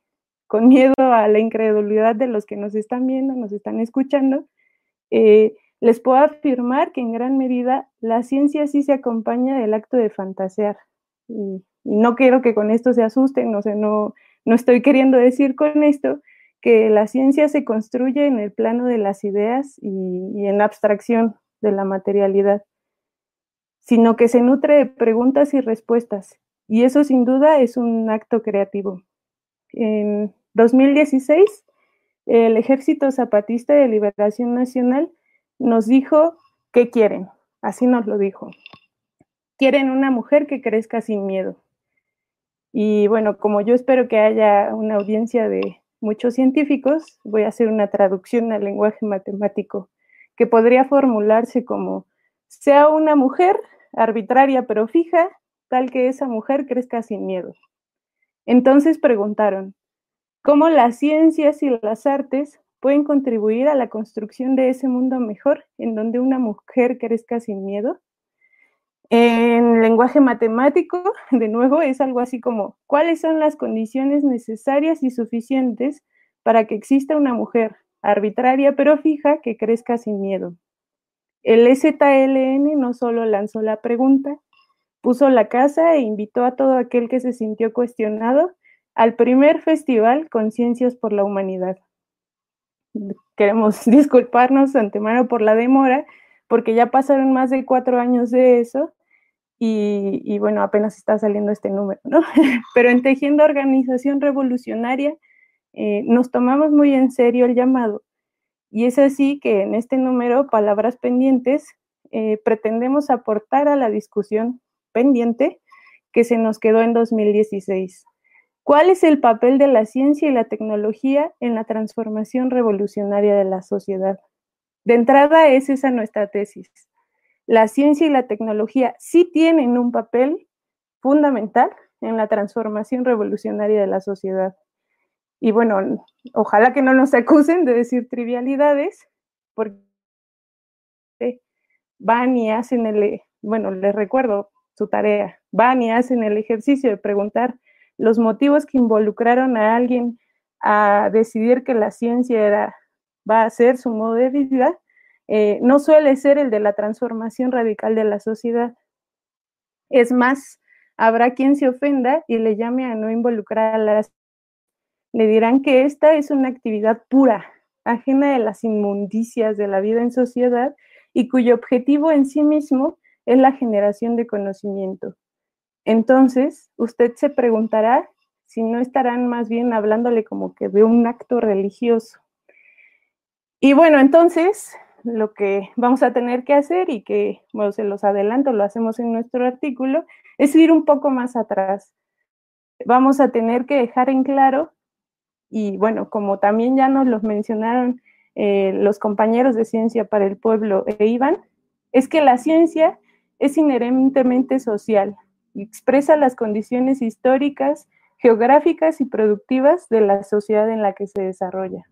F: con miedo a la incredulidad de los que nos están viendo, nos están escuchando, eh, les puedo afirmar que en gran medida la ciencia sí se acompaña del acto de fantasear. Y, no quiero que con esto se asusten, no, sé, no, no estoy queriendo decir con esto que la ciencia se construye en el plano de las ideas y, en abstracción de la materialidad, sino que se nutre de preguntas y respuestas. Y eso sin duda es un acto creativo. En 2016, el Ejército Zapatista de Liberación Nacional nos dijo que quieren, así nos lo dijo. Quieren una mujer que crezca sin miedo. Y bueno, como yo espero que haya una audiencia de, muchos científicos, voy a hacer una traducción al lenguaje matemático que podría formularse como sea una mujer arbitraria pero fija, tal que esa mujer crezca sin miedo. Entonces preguntaron, ¿cómo las ciencias y las artes pueden contribuir a la construcción de ese mundo mejor en donde una mujer crezca sin miedo? En lenguaje matemático, de nuevo, es algo así como, ¿cuáles son las condiciones necesarias y suficientes para que exista una mujer arbitraria pero fija que crezca sin miedo? El ZLN no solo lanzó la pregunta, puso la casa e invitó a todo aquel que se sintió cuestionado al primer festival Conciencias por la Humanidad. Queremos disculparnos antemano por la demora, porque ya pasaron más de cuatro años de eso y, bueno, apenas está saliendo este número, ¿no? Pero en Tejiendo Organización Revolucionaria eh, nos tomamos muy en serio el llamado y es así que en este número, Palabras Pendientes, eh, pretendemos aportar a la discusión pendiente que se nos quedó en 2016. ¿Cuál es el papel de la ciencia y la tecnología en la transformación revolucionaria de la sociedad? De entrada es esa nuestra tesis. La ciencia y la tecnología sí tienen un papel fundamental en la transformación revolucionaria de la sociedad. Y bueno, ojalá que no nos acusen de decir trivialidades, porque van y hacen el, bueno, les recuerdo su tarea, van y hacen el ejercicio de preguntar los motivos que involucraron a alguien a decidir que la ciencia era, va a ser su modo de vida, eh, no suele ser el de la transformación radical de la sociedad. Es más, habrá quien se ofenda y le llame a no involucrar a las... Le dirán que esta es una actividad pura, ajena de las inmundicias de la vida en sociedad y cuyo objetivo en sí mismo es la generación de conocimiento. Entonces, usted se preguntará si no estarán más bien hablándole como que de un acto religioso. Y bueno, entonces, lo que vamos a tener que hacer y que, bueno, se los adelanto, lo hacemos en nuestro artículo, es ir un poco más atrás. Vamos a tener que dejar en claro, y bueno, como también ya nos lo mencionaron eh, los compañeros de Ciencia para el Pueblo e Iván, es que la ciencia es inherentemente social, expresa las condiciones históricas, geográficas y productivas de la sociedad en la que se desarrolla.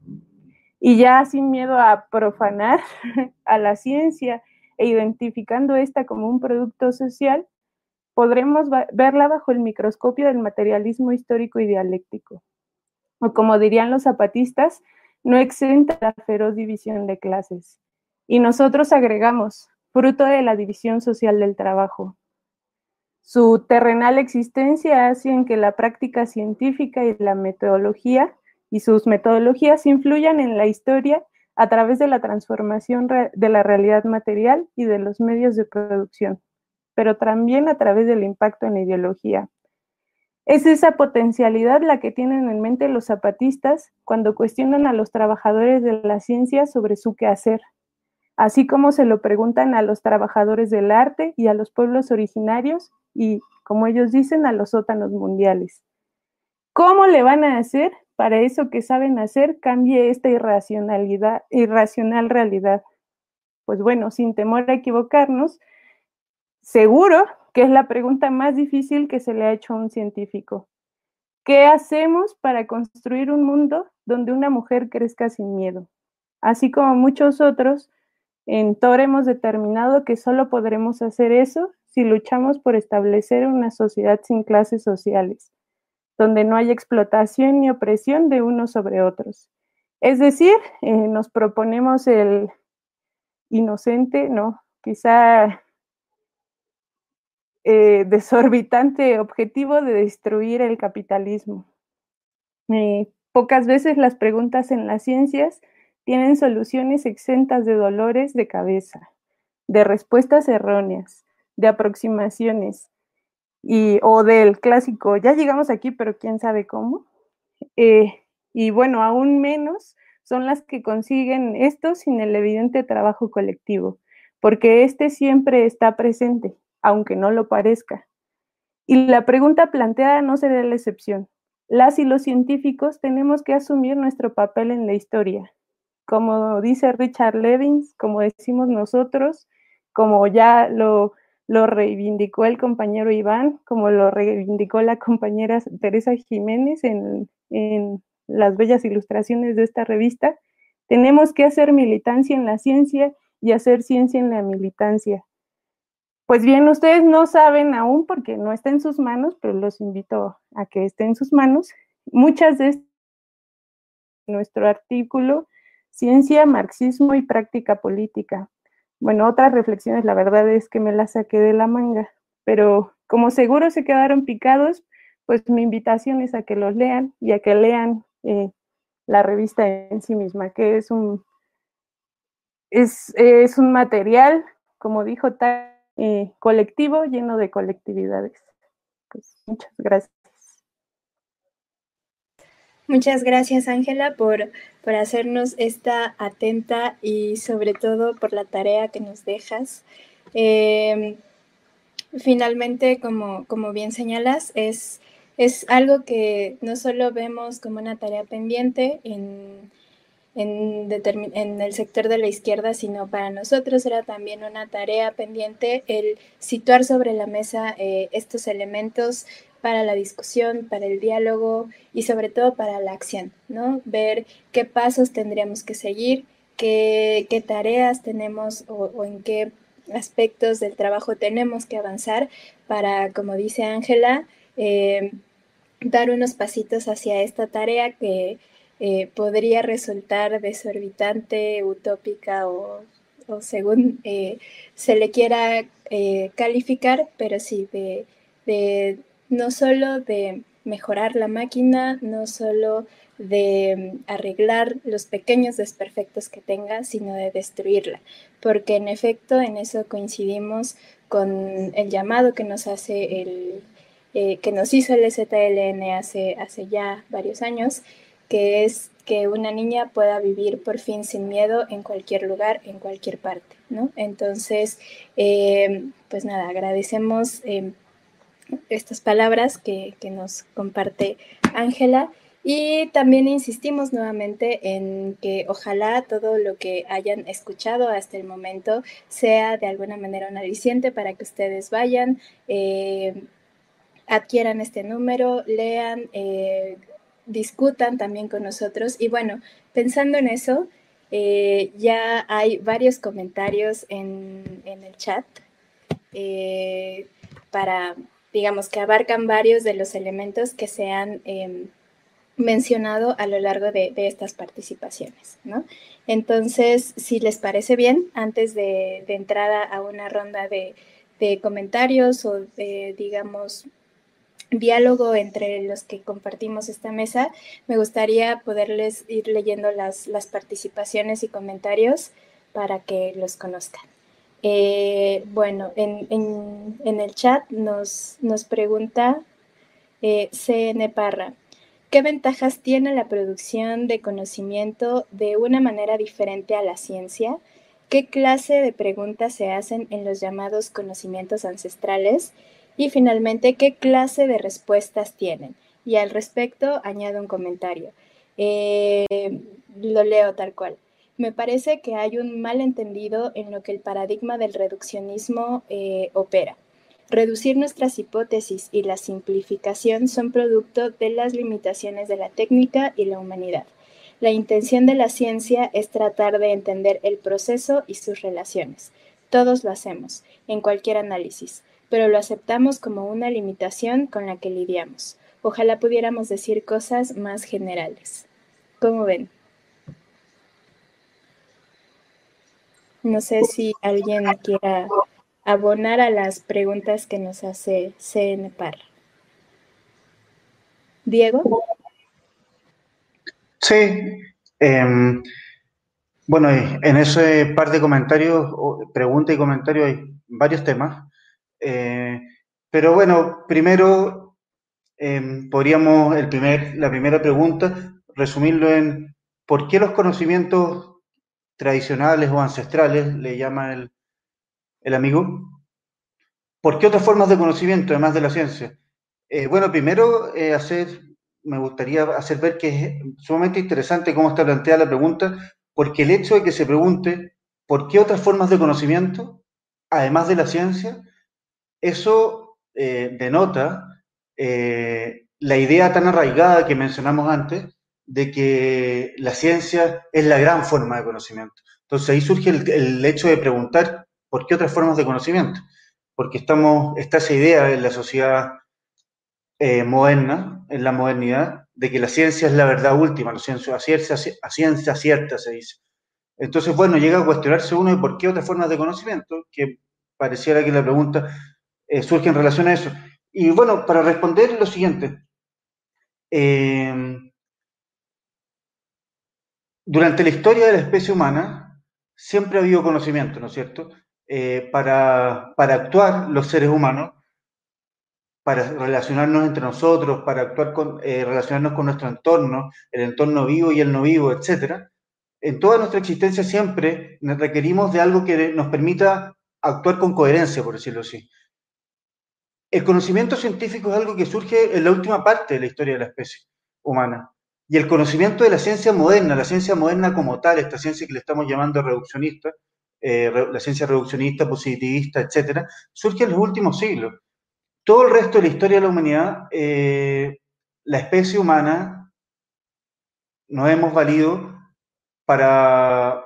F: Y ya sin miedo a profanar a la ciencia e identificando esta como un producto social, podremos verla bajo el microscopio del materialismo histórico y dialéctico. O como dirían los zapatistas, no exenta la feroz división de clases. Y nosotros agregamos, fruto de la división social del trabajo, su terrenal existencia hacen que la práctica científica y la metodología y sus metodologías influyan en la historia a través de la transformación de la realidad material y de los medios de producción, pero también a través del impacto en la ideología. Es esa potencialidad la que tienen en mente los zapatistas cuando cuestionan a los trabajadores de la ciencia sobre su quehacer, así como se lo preguntan a los trabajadores del arte y a los pueblos originarios y, como ellos dicen, a los sótanos mundiales. ¿Cómo le van a hacer para eso que saben hacer cambie esta irracionalidad, irracional realidad? Pues bueno, sin temor a equivocarnos, seguro que es la pregunta más difícil que se le ha hecho a un científico. ¿Qué hacemos para construir un mundo donde una mujer crezca sin miedo? Así como muchos otros, en Tor hemos determinado que solo podremos hacer eso si luchamos por establecer una sociedad sin clases sociales, donde no hay explotación ni opresión de unos sobre otros. Es decir, eh, nos proponemos el inocente, no, quizá eh, desorbitante objetivo de destruir el capitalismo. Eh, pocas veces las preguntas en las ciencias tienen soluciones exentas de dolores de cabeza, de respuestas erróneas, de aproximaciones y, o del clásico, ya llegamos aquí, pero quién sabe cómo. Eh, y bueno, aún menos son las que consiguen esto sin el evidente trabajo colectivo, porque este siempre está presente, aunque no lo parezca. Y la pregunta planteada no será la excepción. Las y los científicos tenemos que asumir nuestro papel en la historia. Como dice Richard Levins, como decimos nosotros, como ya lo lo reivindicó el compañero Iván, como lo reivindicó la compañera Teresa Jiménez en, las bellas ilustraciones de esta revista. Tenemos que hacer militancia en la ciencia y hacer ciencia en la militancia. Pues bien, ustedes no saben aún porque no está en sus manos, pero los invito a que esté en sus manos. Muchas de nuestro artículo Ciencia, Marxismo y Práctica Política, bueno, otras reflexiones, la verdad es que me las saqué de la manga, pero como seguro se quedaron picados, pues mi invitación es a que los lean y a que lean eh, la revista en sí misma, que es un, es, un material, como dijo, tan, eh, colectivo lleno de colectividades. Pues muchas gracias.
A: Muchas gracias, Ángela, por, por hacernos esta atenta y sobre todo por la tarea que nos dejas. Em, finalmente, como, como bien señalas, es es algo que no solo vemos como una tarea pendiente en, en, en, el sector de la izquierda, sino para nosotros era también una tarea pendiente el situar sobre la mesa eh, estos elementos para la discusión, para el diálogo y sobre todo para la acción, ¿no? Ver qué pasos tendríamos que seguir, qué, tareas tenemos o, en qué aspectos del trabajo tenemos que avanzar para, como dice Ángela, eh, dar unos pasitos hacia esta tarea que eh, podría resultar desorbitante, utópica o, según eh, se le quiera calificar, pero sí de no solo de mejorar la máquina, no solo de mm, arreglar los pequeños desperfectos que tenga, sino de destruirla, porque en efecto en eso coincidimos con el llamado que nos hace el, eh, que nos hizo el ZLN hace, hace ya varios años, que es que una niña pueda vivir por fin sin miedo en cualquier lugar, en cualquier parte, ¿no? Entonces, eh, pues nada, agradecemos eh, estas palabras que, que nos comparte Ángela y también insistimos nuevamente en que ojalá todo lo que hayan escuchado hasta el momento sea de alguna manera un aliciente para que ustedes vayan, eh, adquieran este número, lean, eh, discutan también con nosotros. Y bueno, pensando en eso, eh, ya hay varios comentarios en, en el chat para, digamos, que abarcan varios de los elementos que se han em, mencionado a lo largo de, estas participaciones. ¿no? Entonces, si les parece bien, antes de, entrar a, una ronda de, comentarios o de, digamos, diálogo entre los que compartimos esta mesa, me gustaría poderles ir leyendo las, participaciones y comentarios para que los conozcan. Eh, bueno, en, el chat nos, pregunta eh, CN Parra, ¿Qué ventajas tiene la producción de conocimiento de una manera diferente a la ciencia? ¿Qué clase de preguntas se hacen en los llamados conocimientos ancestrales? Y finalmente, ¿qué clase de respuestas tienen? Y al respecto, añado un comentario. Eh, lo leo tal cual. Me parece que hay un malentendido en lo que el paradigma del reduccionismo eh, opera. Reducir nuestras hipótesis y la simplificación son producto de las limitaciones de la técnica y la humanidad. La intención de la ciencia es tratar de entender el proceso y sus relaciones. Todos lo hacemos, en cualquier análisis, pero lo aceptamos como una limitación con la que lidiamos. Ojalá pudiéramos decir cosas más generales. ¿Cómo ven? No sé si alguien quiera abonar a las preguntas que nos hace CN Parra. Diego.
C: Sí. Em, bueno, en ese par de comentarios, pregunta y comentario, hay varios temas. Eh, pero bueno, primero em, podríamos, el primer, la primera pregunta, resumirlo en ¿por qué los conocimientos tradicionales o ancestrales, le llama el, el amigo. ¿Por qué otras formas de conocimiento, además de la ciencia? Eh, bueno, primero, eh, hacer, me gustaría hacer ver que es sumamente interesante cómo está planteada la pregunta, porque el hecho de que se pregunte por qué otras formas de conocimiento, además de la ciencia, eso eh, denota la idea tan arraigada que mencionamos antes de que la ciencia es la gran forma de conocimiento. Entonces ahí surge el hecho de preguntar ¿Por qué otras formas de conocimiento? Porque estamos, está esa idea en la sociedad eh, moderna, en la modernidad, de que la ciencia es la verdad última, la ciencia, ciencia, ciencia cierta se dice. Entonces, bueno, llega a cuestionarse uno de por qué otras formas de conocimiento, que pareciera que la pregunta eh, surge en relación a eso. Y bueno, para responder lo siguiente, eh, durante la historia de la especie humana siempre ha habido conocimiento, ¿no es cierto? Eh, para, actuar los seres humanos, para relacionarnos entre nosotros, para actuar con, eh, relacionarnos con nuestro entorno, el entorno vivo y el no vivo, etc. En toda nuestra existencia siempre nos requerimos de algo que nos permita actuar con coherencia, por decirlo así. el conocimiento científico es algo que surge en la última parte de la historia de la especie humana. Y el conocimiento de la ciencia moderna, la ciencia moderna como tal, esta ciencia que le estamos llamando reduccionista, eh, la ciencia reduccionista, positivista, etcétera, surge en los últimos siglos. Todo el resto de la historia de la humanidad, eh, la especie humana nos hemos valido para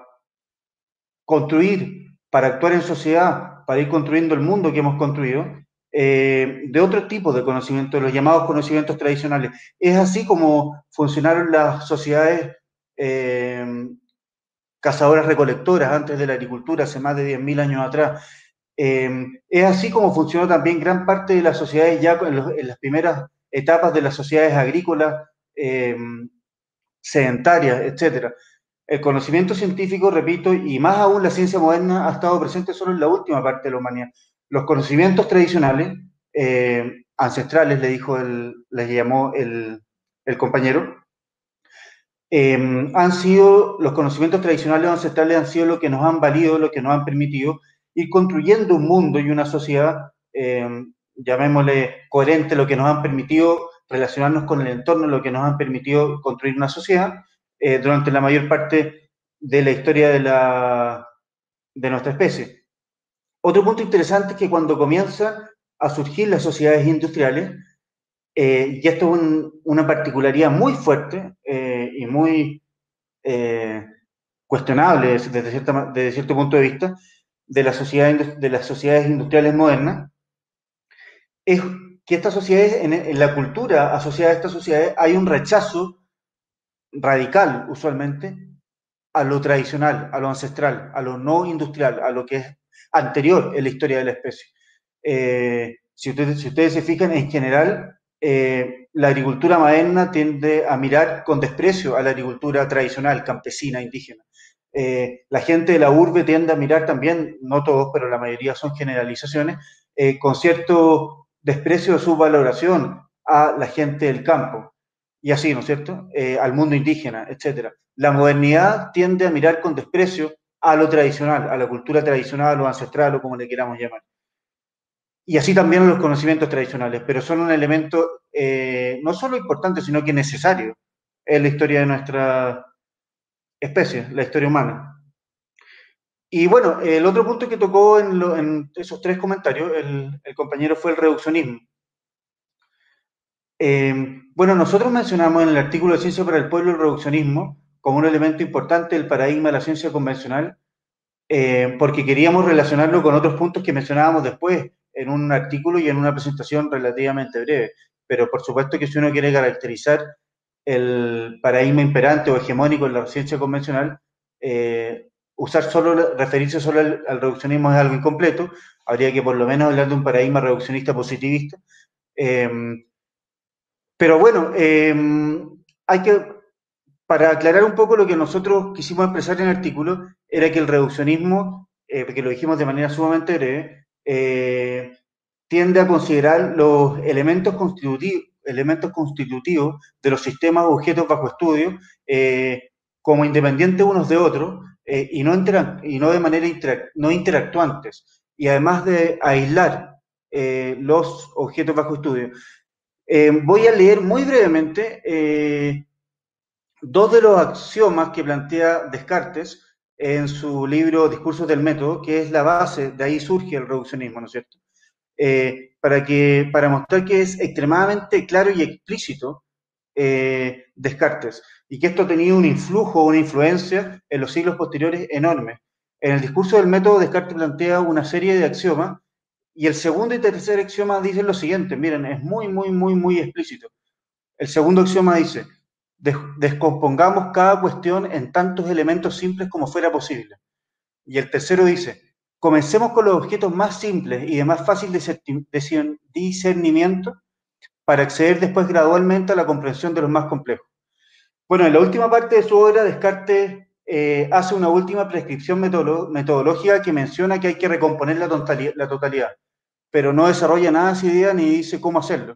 C: construir, para actuar en sociedad, para ir construyendo el mundo que hemos construido, eh, de otro tipo de conocimientos, los llamados conocimientos tradicionales. Es así como funcionaron las sociedades eh, cazadoras recolectoras antes de la agricultura, hace más de 10.000 años atrás. Eh, es así como funcionó también gran parte de las sociedades ya en, las primeras etapas de las sociedades agrícolas, sedentarias, etc. El conocimiento científico, repito, y más aún la ciencia moderna ha estado presente solo en la última parte de la humanidad los conocimientos tradicionales, eh, ancestrales, le dijo, el, les llamó el, compañero, em, han sido, los conocimientos tradicionales ancestrales han sido lo que nos han valido, lo que nos han permitido ir construyendo un mundo y una sociedad, em, llamémosle coherente, lo que nos han permitido relacionarnos con el entorno, lo que nos han permitido construir una sociedad eh, durante la mayor parte de la historia de, la, de nuestra especie. Otro punto interesante es que cuando comienzan a surgir las sociedades industriales, eh, y esto es una particularidad muy fuerte eh, y muy eh, cuestionable desde, cierto punto de vista de, las sociedades industriales modernas, es que estas sociedades, en, en la cultura asociada a estas sociedades, hay un rechazo radical, usualmente, a lo tradicional, a lo ancestral, a lo no industrial, a lo que es anterior en la historia de la especie. Eh, si, ustedes, si, ustedes, se fijan, en general, eh, la agricultura moderna tiende a mirar con desprecio a la agricultura tradicional, campesina, indígena. Eh, la gente de la urbe tiende a mirar también, no todos, pero la mayoría son generalizaciones, con cierto desprecio de su valoración a la gente del campo, y así, ¿no es cierto?, al mundo indígena, etc. La modernidad tiende a mirar con desprecio a lo tradicional, a la cultura tradicional, a lo ancestral o como le queramos llamar. Y así también los conocimientos tradicionales, pero son un elemento eh, no solo importante, sino que necesario en la historia de nuestra especie, la historia humana. Y bueno, el otro punto que tocó en, esos tres comentarios, el, compañero fue el reduccionismo. Eh, bueno, nosotros mencionamos en el artículo de Ciencia para el Pueblo el reduccionismo como un elemento importante del paradigma de la ciencia convencional, eh, porque queríamos relacionarlo con otros puntos que mencionábamos después en un artículo y en una presentación relativamente breve. Pero por supuesto que si uno quiere caracterizar el paradigma imperante o hegemónico en la ciencia convencional, eh, usar solo, referirse solo al, reduccionismo es algo incompleto, habría que por lo menos hablar de un paradigma reduccionista positivista. Eh, pero bueno, hay que para aclarar un poco lo que nosotros quisimos expresar en el artículo, era que el reduccionismo, eh, que lo dijimos de manera sumamente breve, eh, tiende a considerar los elementos constitutivos, elementos constitutivos de los sistemas o objetos bajo estudio eh, como independientes unos de otros y, no y no de manera no interactuantes, y además de aislar los objetos bajo estudio. voy a leer muy brevemente dos de los axiomas que plantea Descartes en su libro Discursos del Método, que es la base, de ahí surge el reduccionismo, ¿no es cierto? Eh, para, que, para mostrar que es extremadamente claro y explícito eh, Descartes, y que esto ha tenido un influjo, una influencia en los siglos posteriores enorme. En el discurso del método, Descartes plantea una serie de axiomas, y el segundo y tercer axioma dicen lo siguiente, miren, es muy, muy, muy, muy explícito. El segundo axioma dice, descompongamos cada cuestión en tantos elementos simples como fuera posible. Y el tercero dice, comencemos con los objetos más simples y de más fácil discernimiento para acceder después gradualmente a la comprensión de los más complejos. Bueno, en la última parte de su obra, Descartes eh, hace una última prescripción metodológica que menciona que hay que recomponer la totalidad, pero no desarrolla nada esa idea ni dice cómo hacerlo.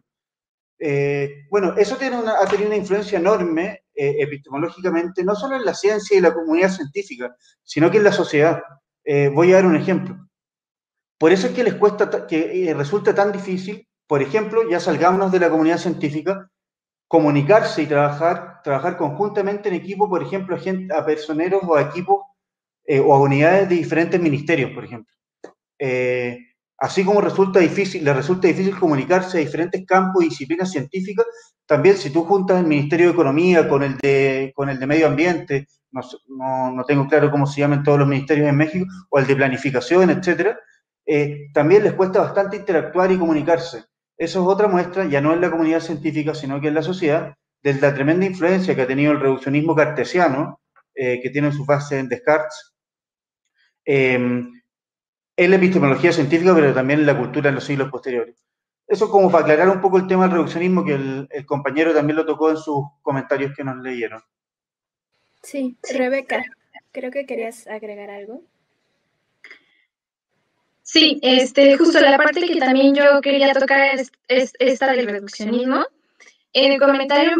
C: Eh, bueno, eso tiene ha tenido una influencia enorme eh, epistemológicamente, no solo en la ciencia y la comunidad científica, sino que en la sociedad. Eh, voy a dar un ejemplo. Por eso es que les cuesta, que resulta tan difícil por ejemplo, ya salgámonos de la comunidad científica, comunicarse y trabajar, trabajar conjuntamente en equipo, por ejemplo, a, a personeros o a equipos eh, o a unidades de diferentes ministerios, por ejemplo. Eh, así como resulta difícil, le resulta difícil comunicarse a diferentes campos y disciplinas científicas, también si tú juntas el Ministerio de Economía con el de, con el de Medio Ambiente, no, no, tengo claro cómo se llaman todos los ministerios en México, o el de Planificación, etcétera, eh, también les cuesta bastante interactuar y comunicarse. Eso es otra muestra, ya no en la comunidad científica, sino que en la sociedad, de la tremenda influencia que ha tenido el reduccionismo cartesiano, eh, que tiene su base en Descartes, eh, en la epistemología científica, pero también en la cultura en los siglos posteriores. Eso como para aclarar un poco el tema del reduccionismo, que el, el compañero también lo tocó en sus comentarios que nos leyeron.
A: Sí, Rebeca, creo que querías agregar algo.
D: Sí, este, justo la parte que también yo quería tocar es, esta del reduccionismo. En el comentario,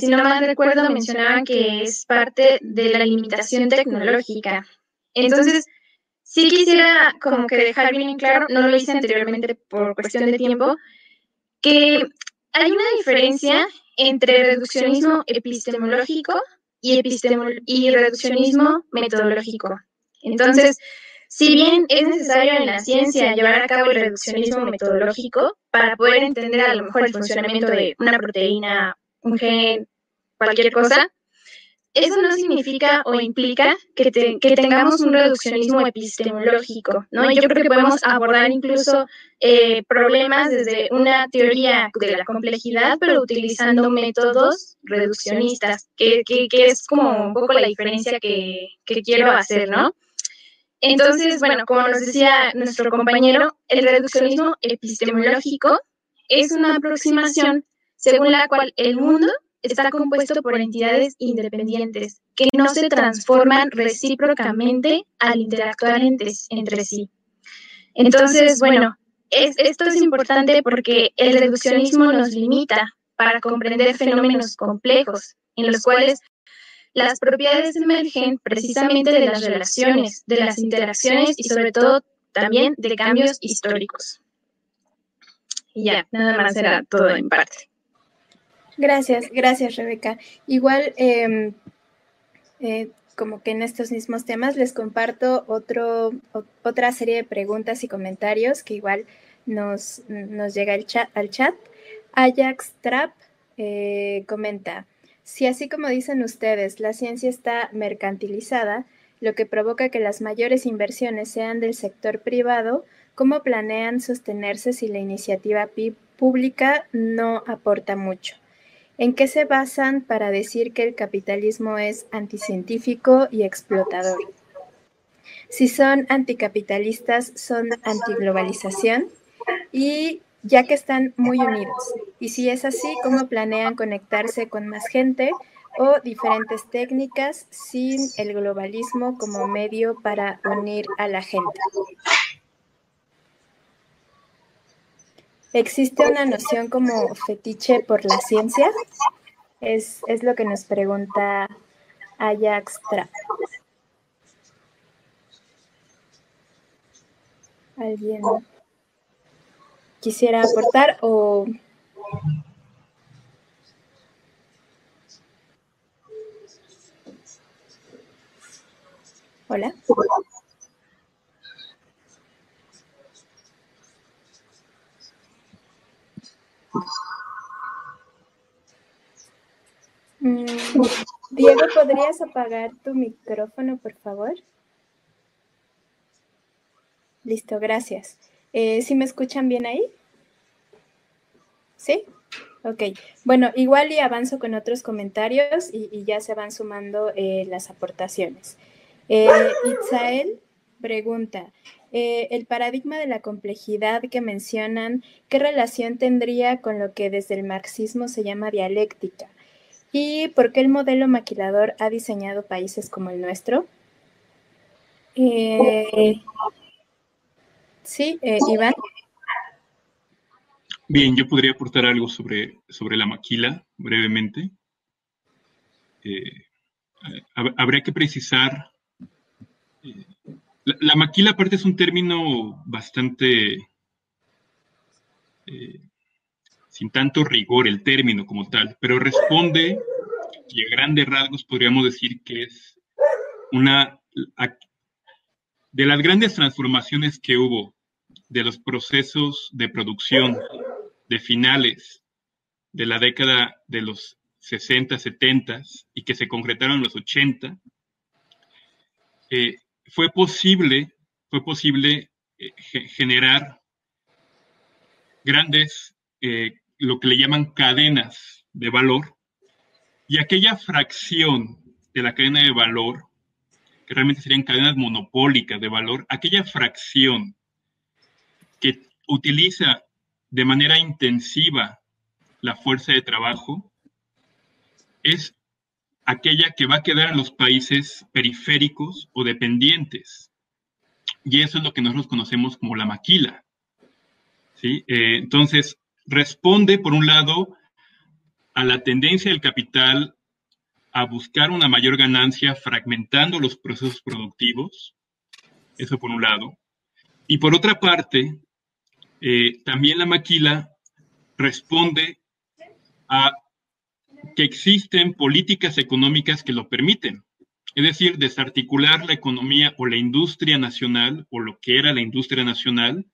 D: si no mal recuerdo, mencionaban que es parte de la limitación tecnológica. Entonces, sí quisiera como que dejar bien en claro, no lo hice anteriormente por cuestión de tiempo, que hay una diferencia entre reduccionismo epistemológico y, y reduccionismo metodológico. Entonces, si bien es necesario en la ciencia llevar a cabo el reduccionismo metodológico para poder entender a lo mejor el funcionamiento de una proteína, un gen, cualquier cosa, eso no significa o implica que, tengamos un reduccionismo epistemológico, ¿no? Yo creo que podemos abordar incluso eh, problemas desde una teoría de la complejidad, pero utilizando métodos reduccionistas, que, es como un poco la diferencia que, que quiero hacer, ¿no? Entonces, bueno, como nos decía nuestro compañero, el reduccionismo epistemológico es una aproximación según la cual el mundo está compuesto por entidades independientes que no se transforman recíprocamente al interactuar entre, sí. Entonces, bueno, esto es importante porque el reduccionismo nos limita para comprender fenómenos complejos en los cuales las propiedades emergen precisamente de las relaciones, de las interacciones y sobre todo también de cambios históricos. Y ya, nada más era todo en parte.
A: Gracias, gracias Rebeca. Igual, em, eh, como que en estos mismos temas les comparto otro, otra serie de preguntas y comentarios que igual nos, nos llega al chat. Al chat. Ajax Trap eh, comenta, si así como dicen ustedes, la ciencia está mercantilizada, lo que provoca que las mayores inversiones sean del sector privado, ¿cómo planean sostenerse si la iniciativa pública no aporta mucho? ¿En qué se basan para decir que el capitalismo es anticientífico y explotador? Si son anticapitalistas, son antiglobalización. Y ya que están muy unidos. Y si es así, ¿cómo planean conectarse con más gente o diferentes técnicas sin el globalismo como medio para unir a la gente? ¿Existe una noción como fetiche por la ciencia? Es, lo que nos pregunta Ajax Trap. ¿Alguien? quisiera aportar o... Hola. Mm, Diego, ¿podrías apagar tu micrófono, por favor? Listo, gracias. Eh, ¿Sí me escuchan bien ahí? ¿Sí? Ok. Bueno, igual y avanzo con otros comentarios y, ya se van sumando eh, las aportaciones. Eh, Itzael pregunta, eh, el paradigma de la complejidad que mencionan, ¿qué relación tendría con lo que desde el marxismo se llama dialéctica? ¿Y por qué el modelo maquilador ha diseñado países como el nuestro? Sí, eh, Iván.
E: Bien, yo podría aportar algo sobre, sobre la maquila brevemente. Eh, habría que precisar, eh, la, maquila aparte es un término bastante sin tanto rigor el término como tal, pero responde, y a grandes rasgos podríamos decir que es una de las grandes transformaciones que hubo de los procesos de producción de finales de la década de los 60, 70 y que se concretaron en los 80, eh, fue posible, fue posible eh, generar grandes eh, lo que le llaman cadenas de valor, y aquella fracción de la cadena de valor, que realmente serían cadenas monopólicas de valor, aquella fracción que utiliza de manera intensiva la fuerza de trabajo, es aquella que va a quedar en los países periféricos o dependientes. Y eso es lo que nosotros conocemos como la maquila. ¿sí? Eh, entonces, responde, por un lado, a la tendencia del capital a buscar una mayor ganancia fragmentando los procesos productivos, eso por un lado. Y por otra parte, eh, también la maquila responde a que existen políticas económicas que lo permiten. Es decir, desarticular la economía o la industria nacional o lo que era la industria nacional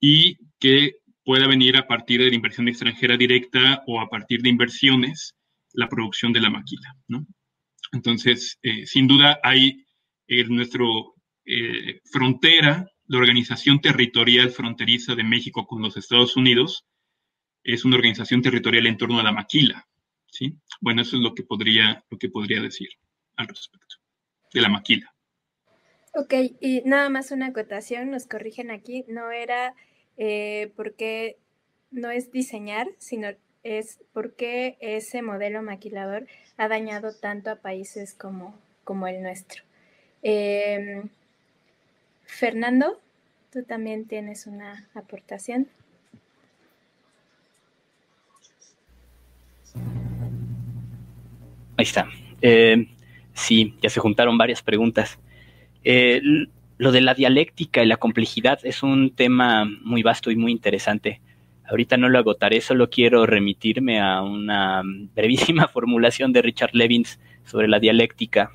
E: y que pueda venir a partir de la inversión extranjera directa o a partir de inversiones la producción de la maquila. ¿no? Entonces, eh, sin duda hay en nuestra eh, frontera, la organización territorial fronteriza de México con los Estados Unidos es una organización territorial en torno a la maquila. ¿Sí? Bueno, eso es lo que podría, lo que podría decir al respecto de la maquila.
A: Ok, y nada más una acotación, nos corrigen aquí, no era eh, porque no es diseñar, sino es porque ese modelo maquilador ha dañado tanto a países como, como el nuestro. Em, Fernando, tú también tienes una aportación.
B: Ahí está. Eh, sí, ya se juntaron varias preguntas. Eh, lo de la dialéctica y la complejidad es un tema muy vasto y muy interesante. Ahorita no lo agotaré, solo quiero remitirme a una brevísima formulación de Richard Levins sobre la dialéctica.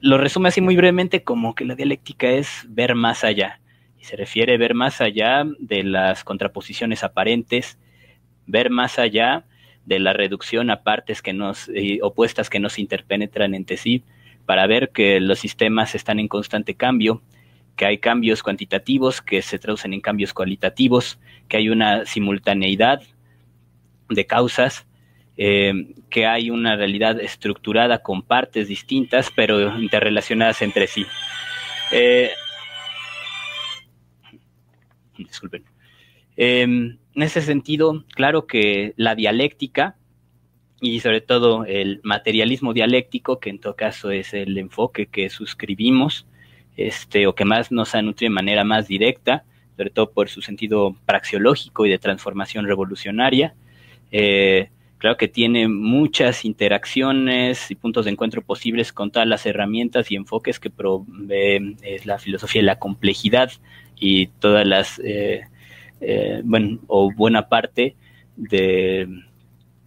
B: Lo resume así muy brevemente como que la dialéctica es ver más allá. Y se refiere a ver más allá de las contraposiciones aparentes, ver más allá de la reducción a partes que nos, eh, opuestas que nos interpenetran entre sí, para ver que los sistemas están en constante cambio, que hay cambios cuantitativos que se traducen en cambios cualitativos, que hay una simultaneidad de causas, eh, que hay una realidad estructurada con partes distintas pero interrelacionadas entre sí. Eh, disculpen. Em, en ese sentido, claro que la dialéctica y sobre todo el materialismo dialéctico, que en todo caso es el enfoque que suscribimos, este, o que más nos ha nutrido de manera más directa, sobre todo por su sentido praxiológico y de transformación revolucionaria. Eh, claro que tiene muchas interacciones y puntos de encuentro posibles con todas las herramientas y enfoques que provee es la filosofía de la complejidad y todas las, eh, eh, bueno, o buena parte de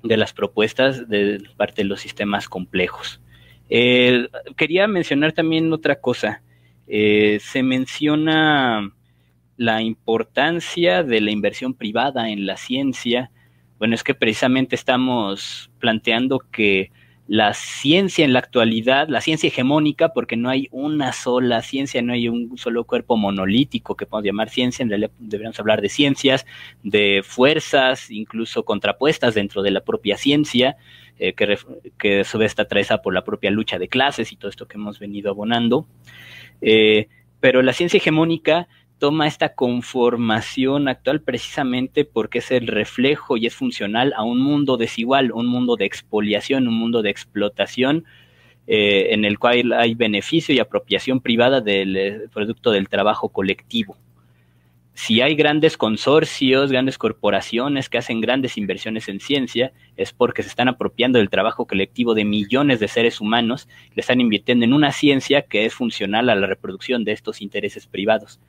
B: de las propuestas de parte de los sistemas complejos. Eh, quería mencionar también otra cosa. Eh, se menciona la importancia de la inversión privada en la ciencia. Bueno, es que precisamente estamos planteando que la ciencia en la actualidad, la ciencia hegemónica, porque no hay una sola ciencia, no hay un solo cuerpo monolítico que podemos llamar ciencia, en realidad deberíamos hablar de ciencias, de fuerzas, incluso contrapuestas dentro de la propia ciencia, eh, que, que a su vez está atravesada por la propia lucha de clases y todo esto que hemos venido abonando. Eh, pero la ciencia hegemónica toma esta conformación actual precisamente porque es el reflejo y es funcional a un mundo desigual, un mundo de expoliación, un mundo de explotación, eh, en el cual hay beneficio y apropiación privada del eh, producto del trabajo colectivo. Si hay grandes consorcios, grandes corporaciones que hacen grandes inversiones en ciencia, es porque se están apropiando del trabajo colectivo de millones de seres humanos, le están invirtiendo en una ciencia que es funcional a la reproducción de estos intereses privados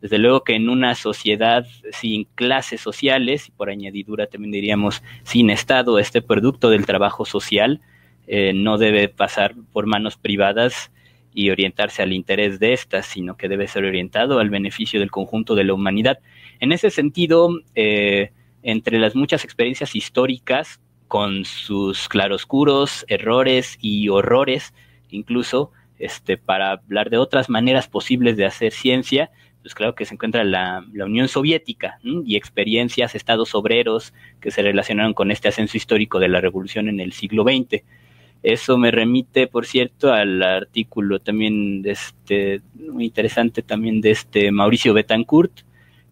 B: Desde luego que en una sociedad sin clases sociales, y por añadidura también diríamos sin Estado, este producto del trabajo social eh, no debe pasar por manos privadas y orientarse al interés de estas, sino que debe ser orientado al beneficio del conjunto de la humanidad. En ese sentido, eh, entre las muchas experiencias históricas, con sus claroscuros, errores y horrores, incluso, este, para hablar de otras maneras posibles de hacer ciencia, pues claro que se encuentra la, Unión Soviética y experiencias, estados obreros que se relacionaron con este ascenso histórico de la revolución en el siglo XX. Eso me remite, por cierto, al artículo también de este, muy interesante también de este Mauricio Betancourt,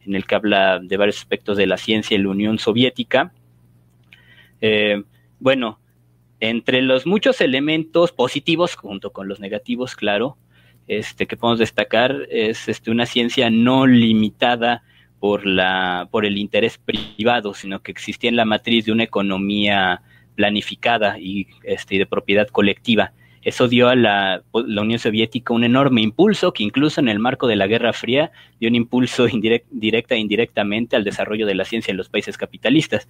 B: en el que habla de varios aspectos de la ciencia y la Unión Soviética. Eh, bueno, entre los muchos elementos positivos, junto con los negativos, claro, este, que podemos destacar es este, una ciencia no limitada por, la, por el interés privado, sino que existía en la matriz de una economía planificada y, este, de propiedad colectiva. Eso dio a la, Unión Soviética un enorme impulso que incluso en el marco de la Guerra Fría dio un impulso directa e indirectamente al desarrollo de la ciencia en los países capitalistas.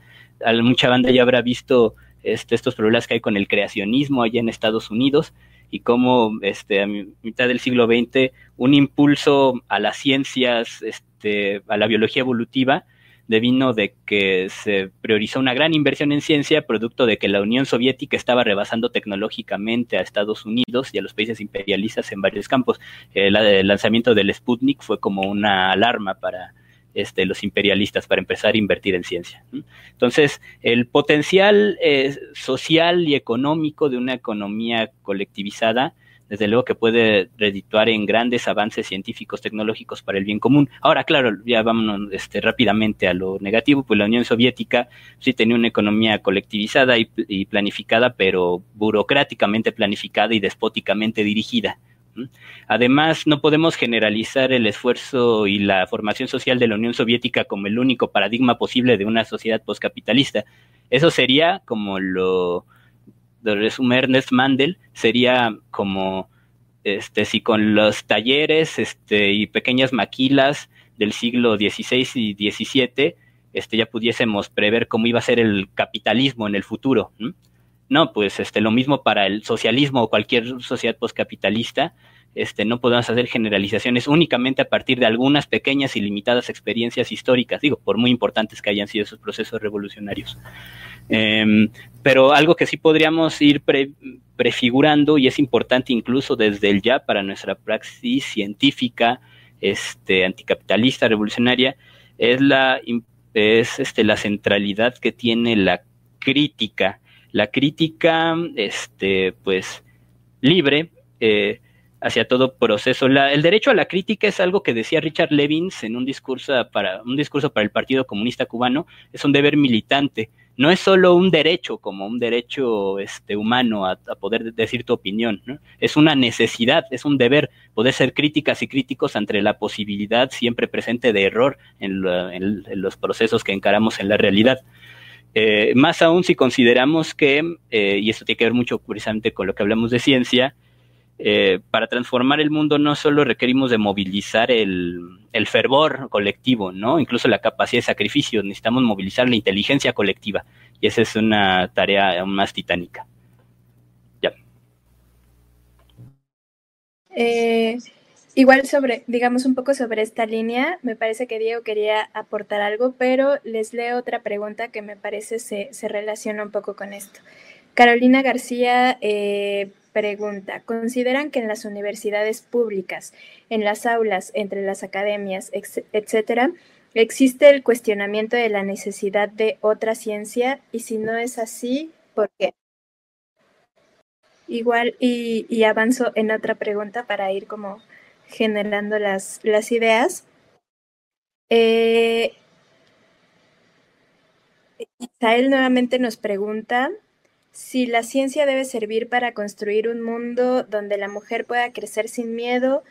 B: mucha banda ya habrá visto este, estos problemas que hay con el creacionismo allá en Estados Unidos y cómo este, a mitad del siglo XX un impulso a las ciencias, este, a la biología evolutiva, devino de que se priorizó una gran inversión en ciencia, producto de que la Unión Soviética estaba rebasando tecnológicamente a Estados Unidos y a los países imperialistas en varios campos. El, lanzamiento del Sputnik fue como una alarma para este, los imperialistas para empezar a invertir en ciencia. Entonces, el potencial eh, social y económico de una economía colectivizada desde luego que puede redituar en grandes avances científicos tecnológicos para el bien común. Ahora, claro, ya vámonos este, rápidamente a lo negativo, pues la Unión Soviética sí tenía una economía colectivizada y, planificada, pero burocráticamente planificada y despóticamente dirigida. Además, no podemos generalizar el esfuerzo y la formación social de la Unión Soviética como el único paradigma posible de una sociedad postcapitalista. Eso sería como lo de resume Ernest Mandel sería como este si con los talleres este y pequeñas maquilas del siglo XVI y XVII este ya pudiésemos prever cómo iba a ser el capitalismo en el futuro no pues este lo mismo para el socialismo o cualquier sociedad postcapitalista este, no podemos hacer generalizaciones únicamente a partir de algunas pequeñas y limitadas experiencias históricas, digo, por muy importantes que hayan sido esos procesos revolucionarios. Em, pero algo que sí podríamos ir prefigurando y es importante incluso desde el ya para nuestra praxis científica, este, anticapitalista, revolucionaria, es la, es, este, la centralidad que tiene la crítica. La crítica, este, pues, libre, eh, hacia todo proceso. el derecho a la crítica es algo que decía Richard Levins en un discurso para un discurso para el Partido Comunista Cubano, es un deber militante. No es solo un derecho como un derecho este, humano a, poder decir tu opinión, es una necesidad, es un deber poder ser críticas y críticos ante la posibilidad siempre presente de error en, los procesos que encaramos en la realidad. Eh, más aún si consideramos que, eh, y esto tiene que ver mucho precisamente con lo que hablamos de ciencia, eh, para transformar el mundo no solo requerimos de movilizar el, fervor colectivo, ¿no? Incluso la capacidad de sacrificio, necesitamos movilizar la inteligencia colectiva. Y esa es una tarea aún más titánica. Ya.
A: Igual sobre, digamos un poco sobre esta línea, me parece que Diego quería aportar algo, pero les leo otra pregunta que me parece se, se relaciona un poco con esto. Carolina García eh, pregunta, ¿consideran que en las universidades públicas, en las aulas, entre las academias, etcétera, existe el cuestionamiento de la necesidad de otra ciencia? Y si no es así, ¿por qué? Igual, y, avanzo en otra pregunta para ir como generando las, las ideas. Eh, nuevamente nos pregunta si la ciencia debe servir para construir un mundo donde la mujer pueda crecer sin miedo,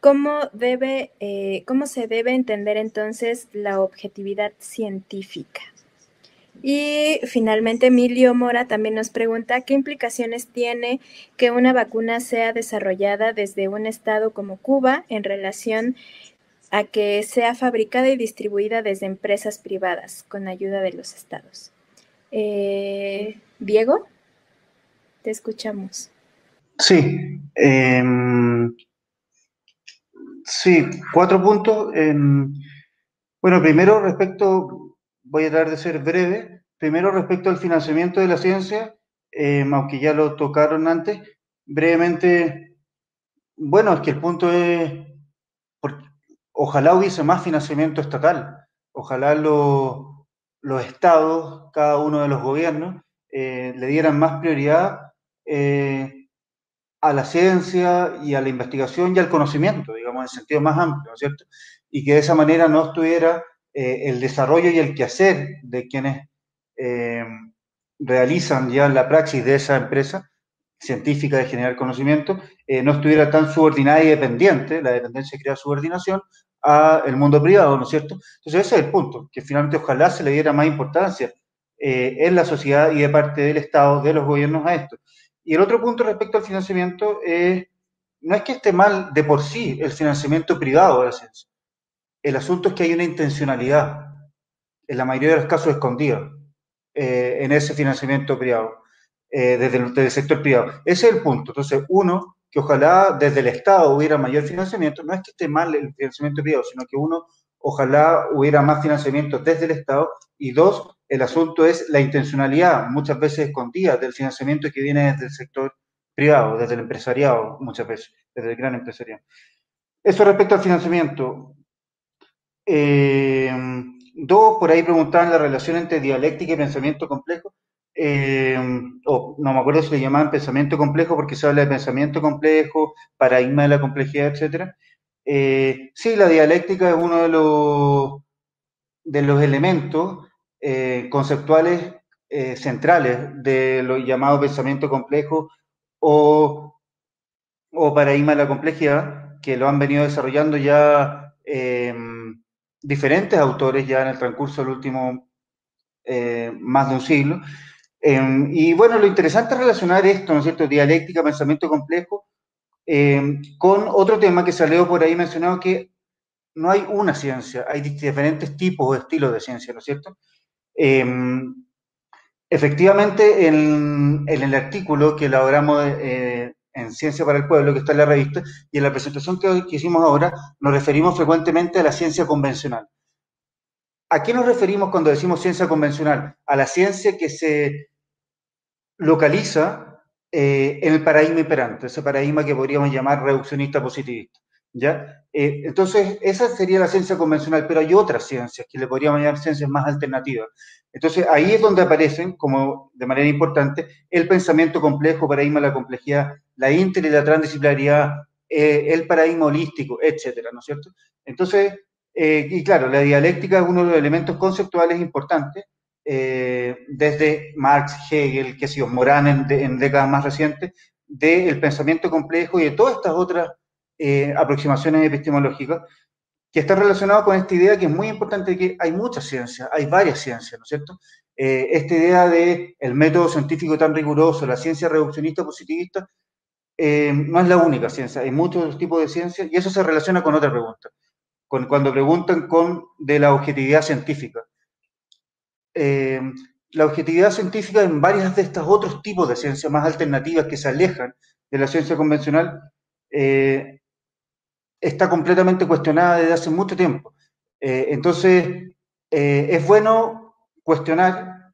A: ¿cómo, debe, eh, cómo se debe entender entonces la objetividad científica? Y finalmente Emilio Mora también nos pregunta qué implicaciones tiene que una vacuna sea desarrollada desde un estado como Cuba en relación a que sea fabricada y distribuida desde empresas privadas con ayuda de los estados. Eh, Diego, te escuchamos.
C: Sí, em, sí, cuatro puntos. Em, bueno, primero respecto, voy a tratar de ser breve, primero respecto al financiamiento de la ciencia, em, aunque ya lo tocaron antes, brevemente, bueno, es que el punto es, ojalá hubiese más financiamiento estatal, ojalá los estados, cada uno de los gobiernos, eh, le dieran más prioridad eh, a la ciencia y a la investigación y al conocimiento, digamos, en sentido más amplio, ¿no es cierto? Y que de esa manera no estuviera eh, el desarrollo y el quehacer de quienes realizan ya la praxis de esa empresa científica de generar conocimiento, no estuviera tan subordinada y dependiente, la dependencia crea subordinación, al mundo privado, ¿no es cierto? Entonces ese es el punto, que finalmente ojalá se le diera más importancia eh, en la sociedad y de parte del Estado, de los gobiernos a esto. Y el otro punto respecto al financiamiento es, no es que esté mal de por sí el financiamiento privado de la ciencia. El asunto es que hay una intencionalidad, en la mayoría de los casos escondida, eh, en ese financiamiento privado, eh, desde, el, desde el sector privado. Ese es el punto. Entonces, uno, que ojalá desde el Estado hubiera mayor financiamiento, no es que esté mal el financiamiento privado, sino que uno, ojalá hubiera más financiamiento desde el Estado, y dos, el asunto es la intencionalidad, muchas veces escondida, del financiamiento que viene desde el sector privado, desde el empresariado, muchas veces, desde el gran empresariado. Eso respecto al financiamiento. Eh, dos, por ahí preguntaban la relación entre dialéctica y pensamiento complejo. Eh, o no me acuerdo si le llamaban pensamiento complejo porque se habla de pensamiento complejo, paradigma de la complejidad, etc. Eh, sí, la dialéctica es uno de los, de los elementos eh, conceptuales centrales de lo llamado pensamiento complejo o, o, paradigma de la complejidad, que lo han venido desarrollando ya diferentes autores ya en el transcurso del último más de un siglo. Em, y bueno, lo interesante es relacionar esto, ¿no es cierto?, dialéctica, pensamiento complejo, em, con otro tema que salió por ahí mencionado, que no hay una ciencia, hay diferentes tipos o estilos de ciencia, ¿no es cierto? Em, efectivamente, en, el artículo que elaboramos eh, en Ciencia para el Pueblo, que está en la revista, y en la presentación que, hicimos ahora, nos referimos frecuentemente a la ciencia convencional. ¿A qué nos referimos cuando decimos ciencia convencional? A la ciencia que se localiza eh, en el paradigma imperante, ese paradigma que podríamos llamar reduccionista positivista. ¿ya? Eh, entonces, esa sería la ciencia convencional, pero hay otras ciencias que le podríamos llamar ciencias más alternativas. Entonces, ahí es donde aparecen, como de manera importante, el pensamiento complejo, paradigma de la complejidad, la inter y la transdisciplinaridad, eh, el paradigma holístico, etcétera, ¿no es cierto? Entonces, eh, y claro, la dialéctica es uno de los elementos conceptuales importantes, eh, desde Marx, Hegel, que si Morán en, décadas más recientes, del pensamiento complejo y de todas estas otras aproximaciones epistemológicas que están relacionadas con esta idea que es muy importante, que hay muchas ciencias, hay varias ciencias, ¿no es cierto? esta idea de el método científico tan riguroso, la ciencia reduccionista positivista, no es la única ciencia, hay muchos tipos de ciencias y eso se relaciona con otra pregunta cuando preguntan con, de la objetividad científica. Eh, la objetividad científica en varias de estos otros tipos de ciencias más alternativas que se alejan de la ciencia convencional eh, está completamente cuestionada desde hace mucho tiempo. Eh, entonces, es bueno cuestionar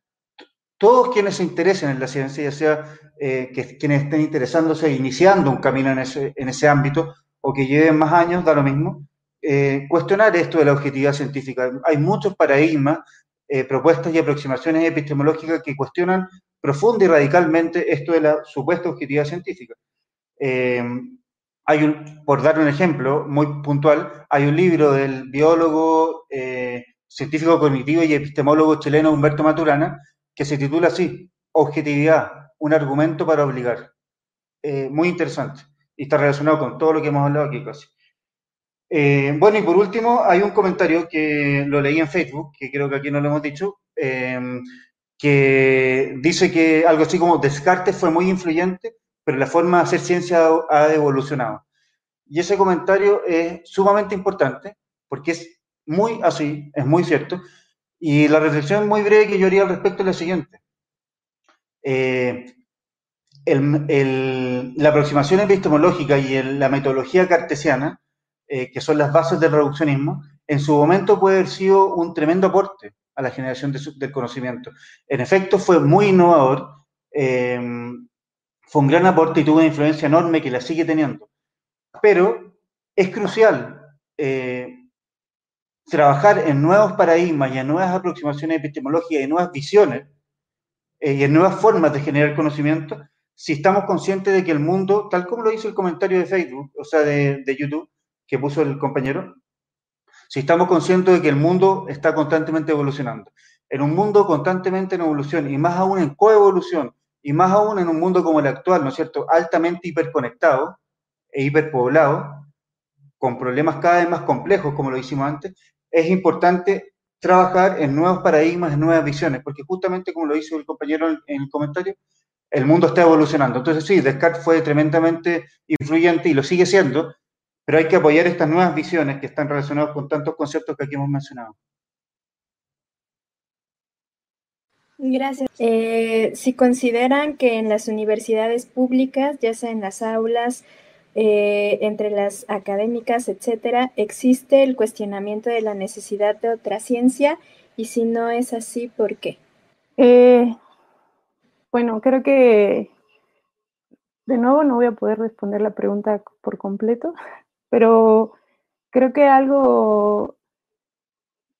C: todos quienes se interesen en la ciencia, ya sea que, quienes estén interesándose e iniciando un camino en ese, en ese ámbito o que lleven más años, da lo mismo, eh, cuestionar esto de la objetividad científica. Hay muchos paradigmas, eh, propuestas y aproximaciones epistemológicas que cuestionan profunda y radicalmente esto de la supuesta objetividad científica. Eh, hay un, por dar un ejemplo muy puntual, hay un libro del biólogo, científico cognitivo y epistemólogo chileno Humberto Maturana que se titula así, Objetividad, un argumento para obligar. muy interesante y está relacionado con todo lo que hemos hablado aquí casi. Eh, bueno, y por último, hay un comentario que lo leí en Facebook, que creo que aquí no lo hemos dicho, em, que dice que algo así como Descartes fue muy influyente, pero la forma de hacer ciencia ha evolucionado. Y ese comentario es sumamente importante porque es muy así, es muy cierto. Y la reflexión muy breve que yo haría al respecto es la siguiente. Eh, la aproximación epistemológica y la metodología cartesiana, eh, que son las bases del reduccionismo, en su momento puede haber sido un tremendo aporte a la generación del conocimiento. En efecto, fue muy innovador, eh, fue un gran aporte y tuvo una influencia enorme que la sigue teniendo. Pero es crucial eh, trabajar en nuevos paradigmas y en nuevas aproximaciones epistemológicas y nuevas visiones y en nuevas formas de generar conocimiento si estamos conscientes de que el mundo, tal como lo hizo el comentario de Facebook, o sea, de, YouTube, que puso el compañero, si estamos conscientes de que el mundo está constantemente evolucionando. En un mundo constantemente en evolución y más aún en coevolución y más aún en un mundo como el actual, ¿no es cierto?, altamente hiperconectado e hiperpoblado, con problemas cada vez más complejos, como lo hicimos antes, es importante trabajar en nuevos paradigmas, en nuevas visiones, porque justamente como lo hizo el compañero en el comentario, el mundo está evolucionando. Entonces sí, Descartes fue tremendamente influyente y lo sigue siendo, pero hay que apoyar estas nuevas visiones que están relacionadas con tantos conceptos que aquí hemos mencionado.
A: Gracias. Eh, si consideran que en las universidades públicas, ya sea en las aulas, eh, entre las académicas, etcétera, existe el cuestionamiento de la necesidad de otra ciencia y si no es así, ¿por qué?
F: Eh, bueno, creo que de nuevo no voy a poder responder la pregunta por completo, pero creo que algo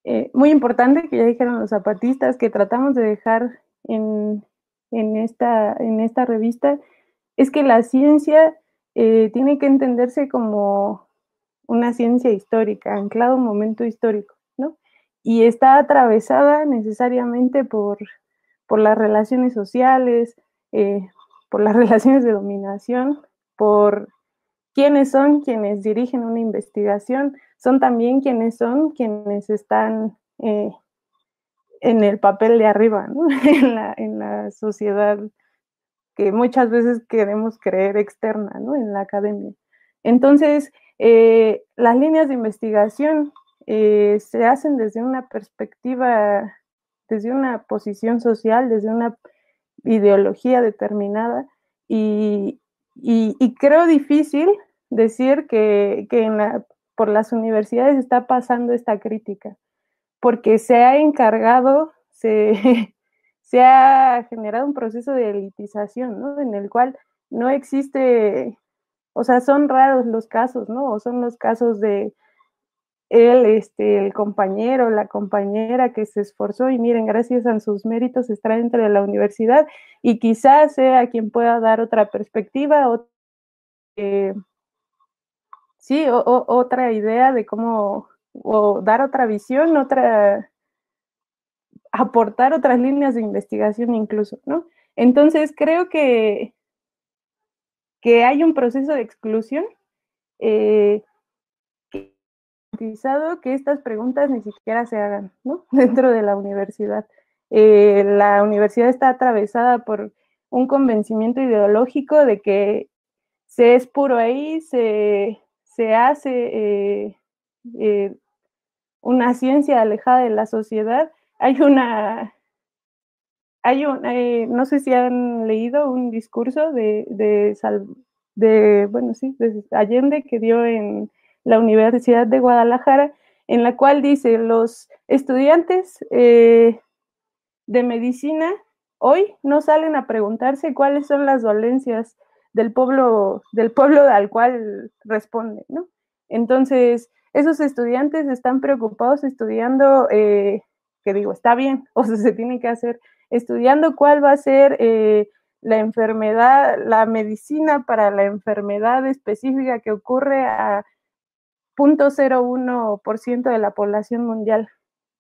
F: eh, muy importante que ya dijeron los zapatistas, que tratamos de dejar en, esta, en esta revista, es que la ciencia eh, tiene que entenderse como una ciencia histórica, anclada a un momento histórico, ¿no? Y está atravesada necesariamente por por las relaciones sociales, eh, por las relaciones de dominación, por quiénes son quienes dirigen una investigación, son también quienes son quienes están eh, en el papel de arriba, en, la, sociedad que muchas veces queremos creer externa, en la academia. Entonces, eh, las líneas de investigación se hacen desde una perspectiva desde una posición social, desde una ideología determinada y, creo difícil decir que, por las universidades está pasando esta crítica, porque se ha encargado, se, se ha generado un proceso de elitización, ¿no? En el cual no existe, o sea, son raros los casos, ¿no? O son los casos de, él, este, el compañero, la compañera que se esforzó y miren, gracias a sus méritos está dentro de la universidad y quizás sea quien pueda dar otra perspectiva, o, eh, sí, otra idea de cómo, o dar otra visión, otra, aportar otras líneas de investigación incluso, ¿no? Entonces creo que, que hay un proceso de exclusión. Eh, que estas preguntas ni siquiera se hagan ¿no? dentro de la universidad. Eh, la universidad está atravesada por un convencimiento ideológico de que se es puro ahí, se, hace eh, eh, una ciencia alejada de la sociedad. Hay una, hay un, no sé si han leído un discurso de, de, de bueno, sí, de Allende que dio en la Universidad de Guadalajara, en la cual dice, los estudiantes eh, de medicina hoy no salen a preguntarse cuáles son las dolencias del pueblo, del pueblo al cual responden, ¿no? Entonces, esos estudiantes están preocupados estudiando, eh, que digo, está bien, o sea, se tiene que hacer, estudiando cuál va a ser eh, la enfermedad, la medicina para la enfermedad específica que ocurre a 0.01% de la población mundial,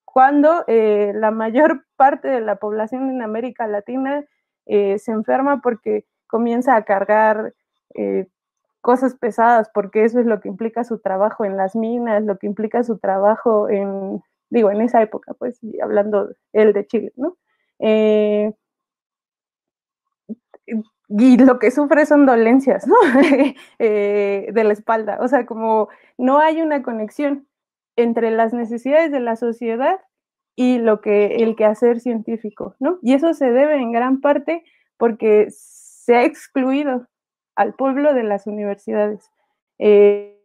F: cuando eh, la mayor parte de la población en América Latina eh, se enferma porque comienza a cargar eh, cosas pesadas, porque eso es lo que implica su trabajo en las minas, lo que implica su trabajo en, digo, en esa época, pues, hablando él de Chile, ¿no? y lo que sufre son dolencias, ¿no? Eh, de la espalda, o sea, como no hay una conexión. entre las necesidades de la sociedad y lo que el quehacer científico, ¿no? Y eso se debe en gran parte porque se ha excluido al pueblo de las universidades. Eh,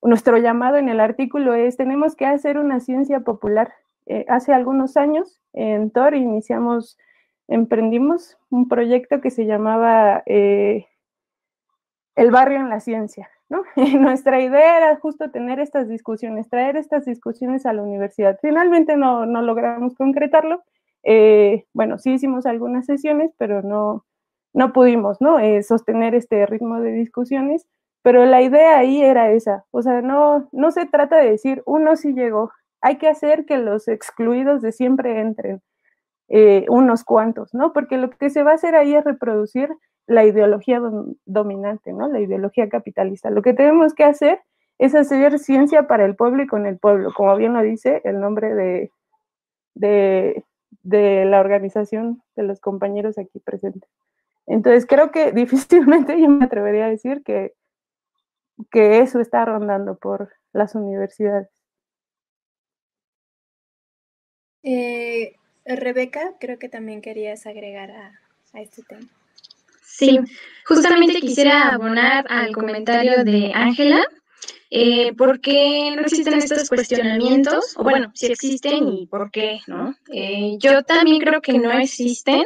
F: nuestro llamado en el artículo es, tenemos que hacer una ciencia popular. Eh, hace algunos años en TOR iniciamos, emprendimos un proyecto que se llamaba eh, El barrio en la ciencia. ¿no? nuestra idea era justo tener estas discusiones, traer estas discusiones a la universidad. Finalmente no, no logramos concretarlo. Bueno, sí hicimos algunas sesiones, pero no, no pudimos ¿no? sostener este ritmo de discusiones pero la idea ahí era esa, o sea, no, no se trata de decir uno sí llegó, hay que hacer que los excluidos de siempre entren, eh, unos cuantos, ¿no? Porque lo que se va a hacer ahí es reproducir la ideología dominante, ¿no? La ideología capitalista. Lo que tenemos que hacer es hacer ciencia para el pueblo y con el pueblo, como bien lo dice el nombre de, de la organización de los compañeros aquí presentes. Entonces, creo que difícilmente yo me atrevería a decir que que eso está rondando por las universidades.
A: Eh, Rebeca, creo que también querías agregar a, este tema.
D: Sí, justamente quisiera abonar al comentario de Ángela. Eh, ¿Por qué no existen estos cuestionamientos? O bueno, si existen y por qué, ¿no? Eh, yo también creo que no existen.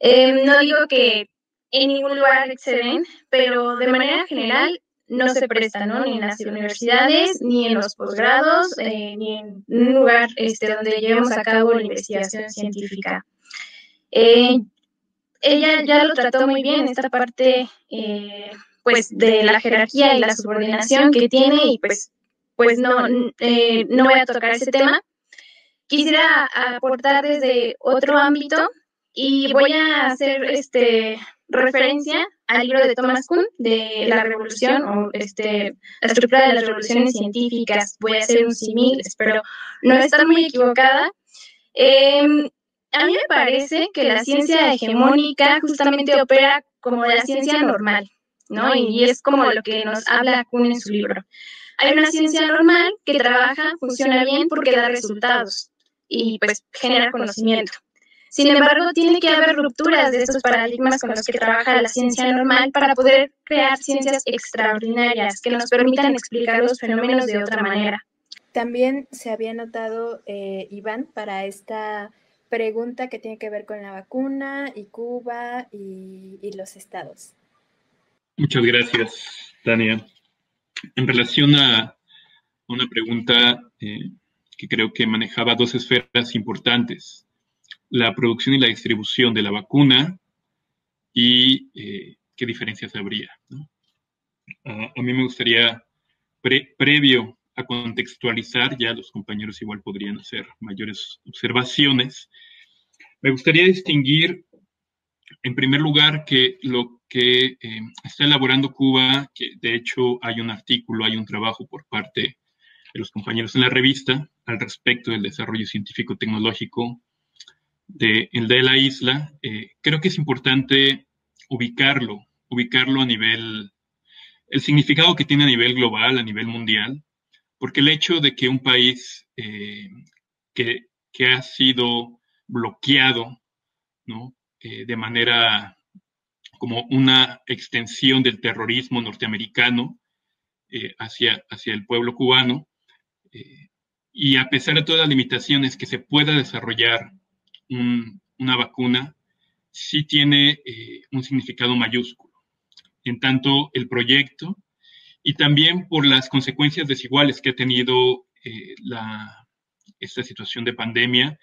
D: No digo que en ningún lugar exceden, pero de manera general no se presta. Ni en las universidades, ni en los posgrados, eh, ni en un lugar este, donde llevemos a cabo la investigación científica. Eh, ella ya lo trató muy bien, esta parte, eh, pues, de la jerarquía y la subordinación que tiene, y pues, pues no, no voy a tocar ese tema. Quisiera aportar desde otro ámbito y voy a hacer este referencia al libro de Thomas Kuhn de la revolución o este, la estructura de las revoluciones científicas. Voy a hacer un símil, espero no estar muy equivocada. Em, a mí me parece que la ciencia hegemónica justamente opera como la ciencia normal, ¿no? Y es como lo que nos habla Kuhn en su libro. Hay una ciencia normal que trabaja, funciona bien porque da resultados y pues genera conocimiento. Sin embargo, tiene que haber rupturas de estos paradigmas con los que trabaja la ciencia normal para poder crear ciencias extraordinarias que nos permitan explicar los fenómenos de otra manera.
A: También se había notado, eh, Iván, para esta pregunta que tiene que ver con la vacuna y Cuba y, los estados.
E: Muchas gracias, Tania. En relación a una pregunta eh, que creo que manejaba dos esferas importantes la producción y la distribución de la vacuna y eh, qué diferencias habría. a mí me gustaría, previo a contextualizar, ya los compañeros igual podrían hacer mayores observaciones, me gustaría distinguir, en primer lugar, que lo que eh, está elaborando Cuba, que de hecho hay un artículo, hay un trabajo por parte de los compañeros en la revista al respecto del desarrollo científico-tecnológico de, el de la isla, eh, creo que es importante ubicarlo, ubicarlo a nivel, el significado que tiene a nivel global, a nivel mundial, porque el hecho de que un país eh, que, ha sido bloqueado, ¿no? Eh, de manera como una extensión del terrorismo norteamericano hacia, hacia el pueblo cubano, y a pesar de todas las limitaciones que se pueda desarrollar una vacuna sí tiene eh, un significado mayúsculo, en tanto el proyecto y también por las consecuencias desiguales que ha tenido eh, la, esta situación de pandemia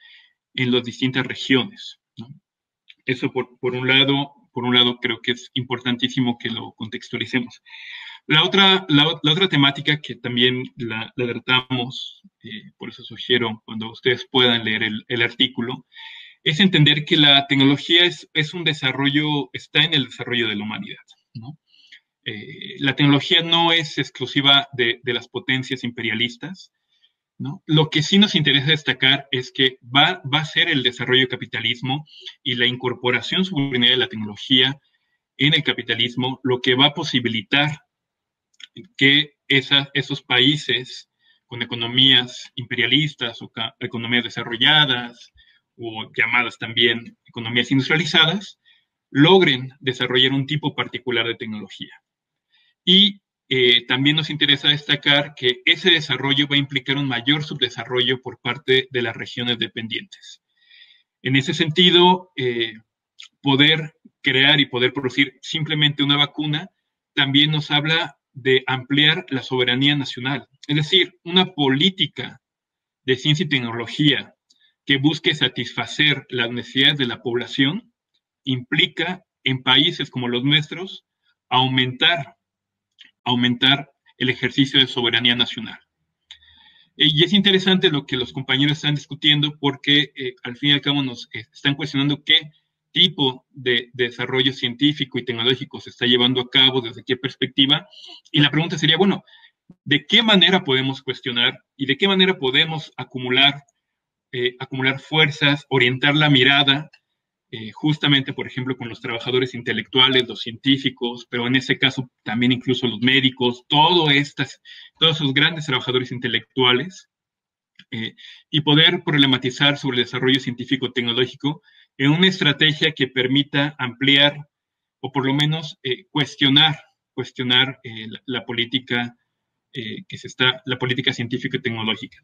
E: en las distintas regiones. Eso por, por, un lado, por un lado creo que es importantísimo que lo contextualicemos. La otra, la, otra temática que también la, la tratamos, eh, por eso sugiero cuando ustedes puedan leer el, el artículo, es entender que la tecnología es, es, un desarrollo, está en el desarrollo de la humanidad. ¿no? Eh, la tecnología no es exclusiva de, de las potencias imperialistas. Lo que sí nos interesa destacar es que va, va a ser el desarrollo del capitalismo y la incorporación subordinada de la tecnología en el capitalismo lo que va a posibilitar que esos países con economías imperialistas o economías desarrolladas o llamadas también economías industrializadas, logren desarrollar un tipo particular de tecnología. Y eh, también nos interesa destacar que ese desarrollo va a implicar un mayor subdesarrollo por parte de las regiones dependientes. En ese sentido, eh, poder crear y poder producir simplemente una vacuna también nos habla de ampliar la soberanía nacional, es decir, una política de ciencia y tecnología que busque satisfacer las necesidades de la población implica en países como los nuestros aumentar, aumentar el ejercicio de soberanía nacional. Eh, y es interesante lo que los compañeros están discutiendo porque eh, al fin y al cabo nos están cuestionando qué tipo de, desarrollo científico y tecnológico se está llevando a cabo, desde qué perspectiva. Y la pregunta sería, bueno, ¿de qué manera podemos cuestionar y de qué manera podemos acumular, eh, acumular fuerzas, orientar la mirada, eh, justamente, por ejemplo, con los trabajadores intelectuales, los científicos, pero en ese caso también incluso los médicos, todo estas, todos esos grandes trabajadores intelectuales, eh, y poder problematizar sobre el desarrollo científico-tecnológico en una estrategia que permita ampliar o por lo menos eh, cuestionar, cuestionar la, política que se está, la política científica y tecnológica.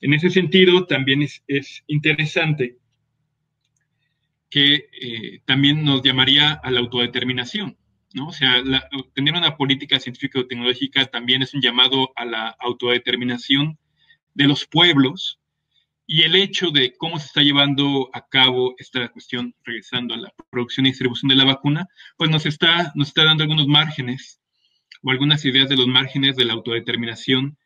E: En ese sentido, también es, interesante que también nos llamaría a la autodeterminación. ¿no? O sea, tener una política científica o tecnológica también es un llamado a la autodeterminación de los pueblos y el hecho de cómo se está llevando a cabo esta cuestión, regresando a la producción y distribución de la vacuna, pues nos está, nos está dando algunos márgenes o algunas ideas de los márgenes de la autodeterminación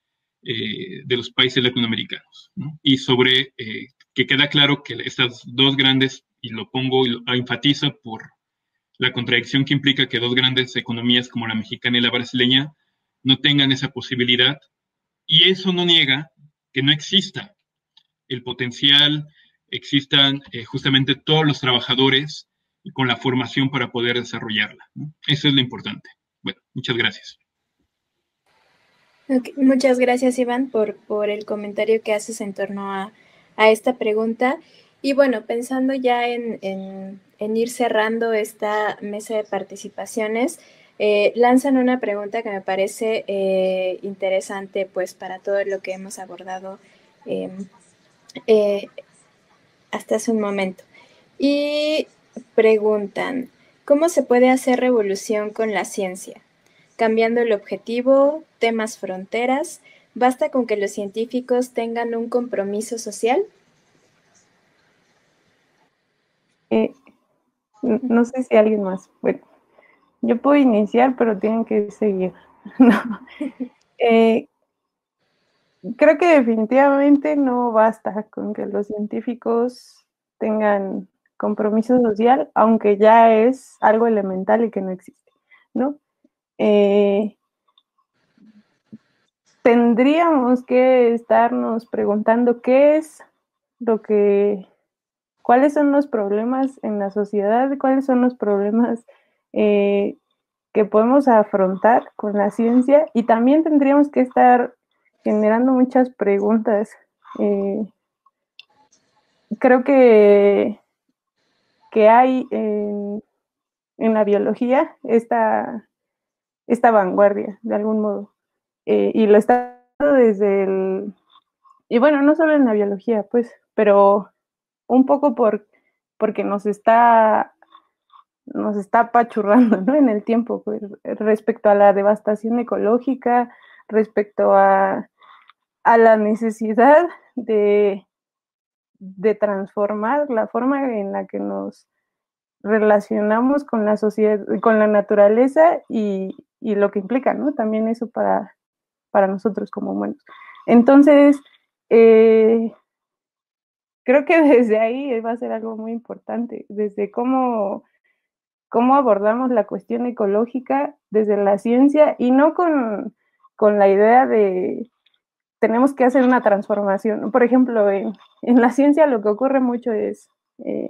E: eh, de los países latinoamericanos. Y sobre eh, que queda claro que estas dos grandes, y lo pongo y lo enfatizo por la contradicción que implica que dos grandes economías como la mexicana y la brasileña no tengan esa posibilidad, y eso no niega que no exista el potencial, existan eh, justamente todos los trabajadores con la formación para poder desarrollarla. Eso es lo importante. Bueno, muchas gracias.
A: muchas gracias, Iván, por, por, el comentario que haces en torno a, esta pregunta. Y bueno, pensando ya en, ir cerrando esta mesa de participaciones, eh, lanzan una pregunta que me parece eh, interesante pues para todo lo que hemos abordado em, eh, hasta hace un momento. Y preguntan, ¿cómo se puede hacer revolución con la ciencia? Cambiando el objetivo, temas fronteras, ¿basta con que los científicos tengan un compromiso social?
F: Eh, no sé si alguien más. Bueno, yo puedo iniciar, pero tienen que seguir. Eh, creo que definitivamente no basta con que los científicos tengan compromiso social, aunque ya es algo elemental y que no existe, ¿no? Eh, tendríamos que estarnos preguntando qué es lo que, cuáles son los problemas en la sociedad, cuáles son los problemas eh, que podemos afrontar con la ciencia y también tendríamos que estar generando muchas preguntas. Eh, creo que, que hay en, la biología esta, esta vanguardia, de algún modo. Eh, y lo está desde el... Y bueno, no solo en la biología, pues, pero un poco por, porque nos está nos está apachurrando ¿no? en el tiempo pues, respecto a la devastación ecológica, respecto a a la necesidad de, de transformar la forma en la que nos relacionamos con la sociedad, con la naturaleza y, lo que implica, ¿no? También eso para, para nosotros como humanos. Entonces, eh, creo que desde ahí va a ser algo muy importante, desde cómo, cómo abordamos la cuestión ecológica desde la ciencia y no con, con la idea de, tenemos que hacer una transformación. Por ejemplo, en, la ciencia lo que ocurre mucho es, eh,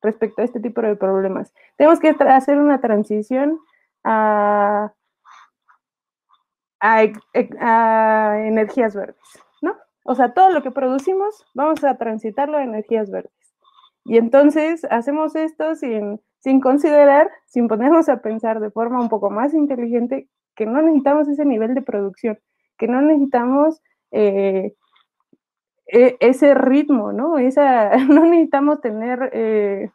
F: respecto a este tipo de problemas, tenemos que hacer una transición a, a, energías verdes. O sea, todo lo que producimos, vamos a transitarlo a energías verdes. Y entonces hacemos esto sin, sin considerar, sin ponernos a pensar de forma un poco más inteligente que no necesitamos ese nivel de producción, que no necesitamos eh, e, ese ritmo, ¿no? Esa, no necesitamos tener eh,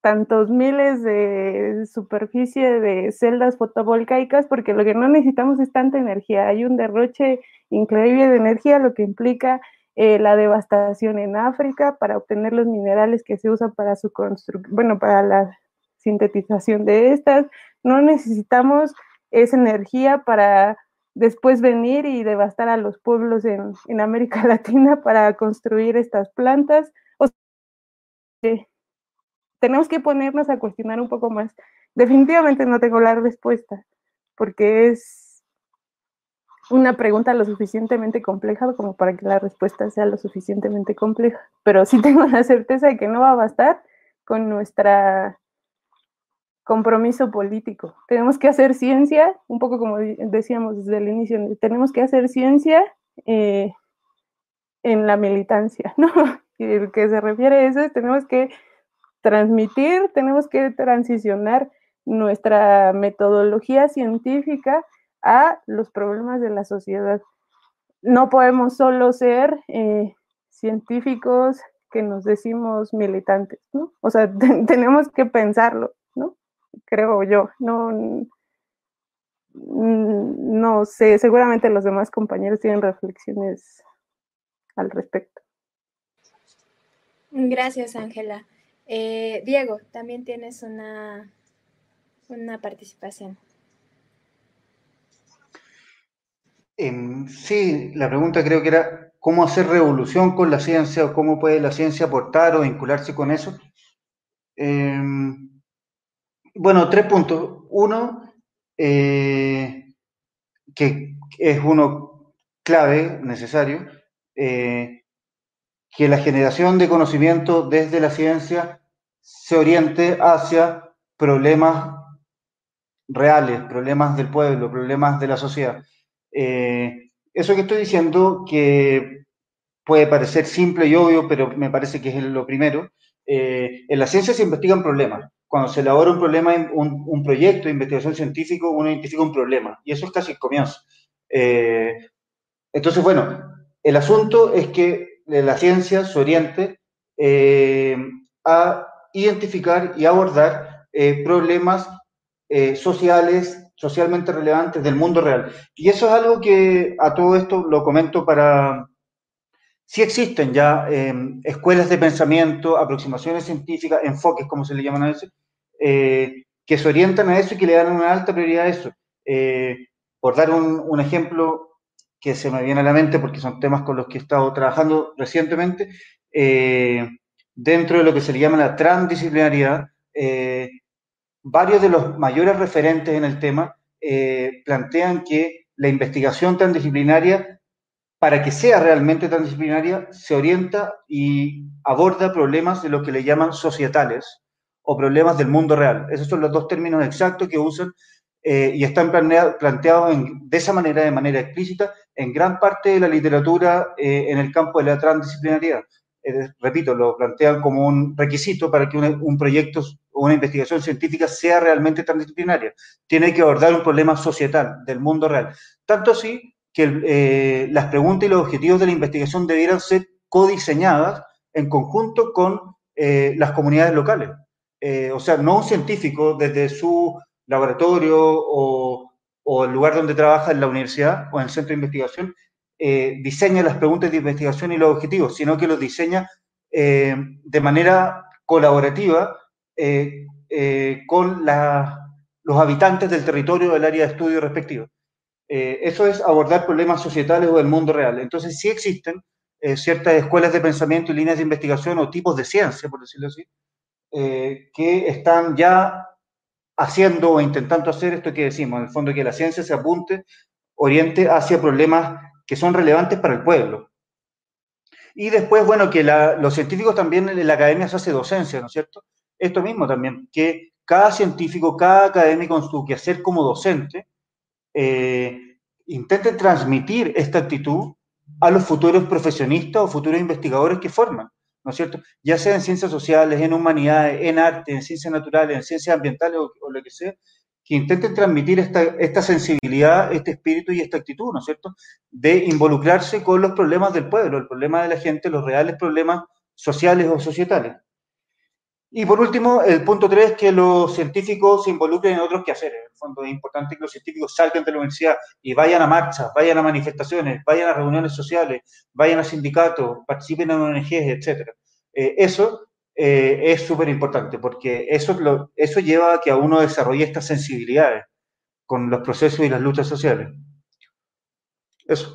F: tantos miles de superficie de celdas fotovoltaicas porque lo que no necesitamos es tanta energía. Hay un derroche increíble de energía, lo que implica eh, la devastación en África para obtener los minerales que se usan para su construcción, bueno, para la sintetización de estas. No necesitamos esa energía para después venir y devastar a los pueblos en, en América Latina para construir estas plantas. O sea, tenemos que ponernos a cuestionar un poco más. Definitivamente no tengo la respuesta, porque es una pregunta lo suficientemente compleja como para que la respuesta sea lo suficientemente compleja. Pero sí tengo la certeza de que no va a bastar con nuestra compromiso político. Tenemos que hacer ciencia, un poco como decíamos desde el inicio, tenemos que hacer ciencia eh, en la militancia, ¿no? Y el que se refiere a eso es tenemos que transmitir, tenemos que transicionar nuestra metodología científica a los problemas de la sociedad. No podemos solo ser eh, científicos que nos decimos militantes, ¿no? O sea, tenemos que pensarlo creo yo. No, no sé, seguramente los demás compañeros tienen reflexiones al respecto.
A: Gracias, Ángela. Eh, Diego, también tienes una, una participación.
C: Em, sí, la pregunta creo que era cómo hacer revolución con la ciencia o cómo puede la ciencia aportar o vincularse con eso. Em, bueno, tres puntos. Uno, eh, que es uno clave, necesario, eh, que la generación de conocimiento desde la ciencia se oriente hacia problemas reales, problemas del pueblo, problemas de la sociedad. Eh, eso que estoy diciendo, que puede parecer simple y obvio, pero me parece que es lo primero, en la ciencia se investigan problemas cuando se elabora un problema, un proyecto de investigación científico, uno identifica un problema, y eso es casi el comienzo. Eh, entonces, bueno, el asunto es que la ciencia se oriente eh, a identificar y abordar eh, problemas sociales, socialmente relevantes del mundo real. Y eso es algo que a todo esto lo comento para, Sí existen ya em, escuelas de pensamiento, aproximaciones científicas, enfoques, como se le llaman a veces, eh, que se orientan a eso y que le dan una alta prioridad a eso. Eh, por dar un, ejemplo que se me viene a la mente, porque son temas con los que he estado trabajando recientemente, eh, dentro de lo que se le llama la transdisciplinariedad, varios de los mayores referentes en el tema plantean que la investigación transdisciplinaria para que sea realmente transdisciplinaria, se orienta y aborda problemas de lo que le llaman societales o problemas del mundo real. Esos son los dos términos exactos que usan eh, y están planteados de esa manera, de manera explícita, en gran parte de la literatura eh, en el campo de la transdisciplinariedad. Repito, lo plantean como un requisito para que un, proyecto o una investigación científica sea realmente transdisciplinaria. Tiene que abordar un problema societal del mundo real. Tanto así que eh, las preguntas y los objetivos de la investigación debieran ser codiseñadas en conjunto con eh, las comunidades locales. O sea, no un científico desde su laboratorio o, el lugar donde trabaja en la universidad o en el centro de investigación diseña las preguntas de investigación y los objetivos, sino que los diseña de manera colaborativa con los habitantes del territorio del área de estudio respectivo. Eh, eso es abordar problemas societales o del mundo real. Entonces sí existen eh, ciertas escuelas de pensamiento y líneas de investigación o tipos de ciencia, por decirlo así, eh, que están ya haciendo o intentando hacer esto que decimos, en el fondo que la ciencia se apunte, oriente hacia problemas que son relevantes para el pueblo. Y después, bueno, que los científicos también en la academia se hace docencia, ¿no es cierto? Esto mismo también, que cada científico, cada académico en su quehacer como docente, eh, intenten transmitir esta actitud a los futuros profesionistas o futuros investigadores que forman, ¿no es cierto? Ya sea en ciencias sociales, en humanidades, en arte, en ciencias naturales, en ciencias ambientales o, lo que sea, que intenten transmitir esta, esta, sensibilidad, este espíritu y esta actitud, ¿no es cierto?, de involucrarse con los problemas del pueblo, el problema de la gente, los reales problemas sociales o societales. Y por último, el punto tres, que los científicos se involucren en otros quehaceres. En el fondo es importante que los científicos salgan de la universidad y vayan a marchas, vayan a manifestaciones, vayan a reuniones sociales, vayan a sindicatos, participen en ONGs, etc. Eh, eso eh, es súper importante porque eso, lo, eso lleva a que a uno desarrolle estas sensibilidades con los procesos y las luchas sociales. Eso.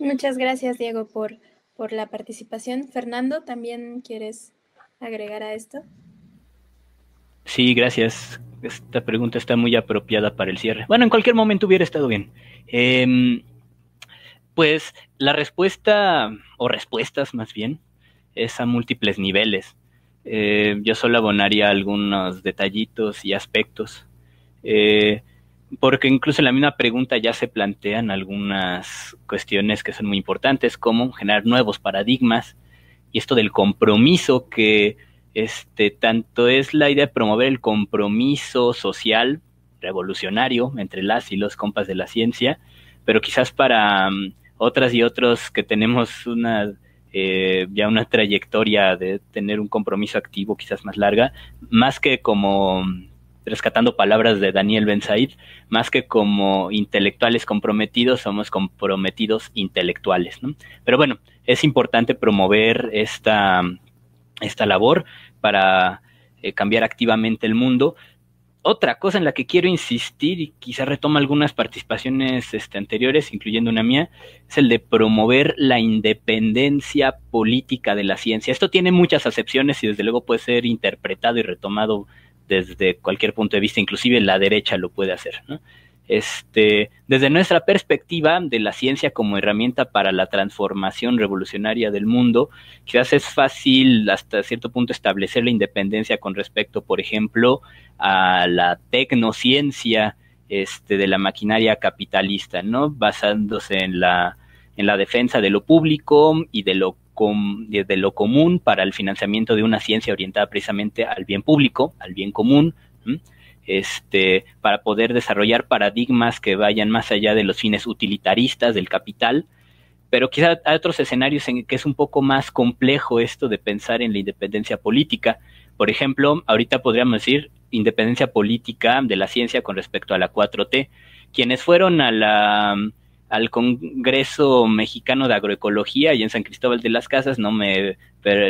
A: Muchas gracias, Diego, por por la participación. Fernando, ¿también quieres agregar a esto?
B: Sí, gracias. Esta pregunta está muy apropiada para el cierre. Bueno, en cualquier momento hubiera estado bien. Em, pues la respuesta, o respuestas más bien, es a múltiples niveles. Eh, yo solo abonaría algunos detallitos y aspectos. Eh, porque incluso en la misma pregunta ya se plantean algunas cuestiones que son muy importantes, como generar nuevos paradigmas y esto del compromiso que este tanto es la idea de promover el compromiso social revolucionario entre las y los compas de la ciencia, pero quizás para um, otras y otros que tenemos una eh, ya una trayectoria de tener un compromiso activo quizás más larga, más que como rescatando palabras de Daniel Ben Said, más que como intelectuales comprometidos, somos comprometidos intelectuales. Pero bueno, es importante promover esta, esta labor para eh, cambiar activamente el mundo. Otra cosa en la que quiero insistir, y quizá retoma algunas participaciones este, anteriores, incluyendo una mía, es el de promover la independencia política de la ciencia. Esto tiene muchas acepciones y desde luego puede ser interpretado y retomado desde cualquier punto de vista, inclusive la derecha lo puede hacer. Este, desde nuestra perspectiva de la ciencia como herramienta para la transformación revolucionaria del mundo, quizás es fácil hasta cierto punto establecer la independencia con respecto, por ejemplo, a la tecnociencia este, de la maquinaria capitalista, ¿no? Basándose en la, en la defensa de lo público y de lo de lo común para el financiamiento de una ciencia orientada precisamente al bien público, al bien común, este, para poder desarrollar paradigmas que vayan más allá de los fines utilitaristas del capital. Pero quizá hay otros escenarios en que es un poco más complejo esto de pensar en la independencia política. Por ejemplo, ahorita podríamos decir independencia política de la ciencia con respecto a la 4T. Quienes fueron a la al Congreso Mexicano de Agroecología y en San Cristóbal de las Casas, no me,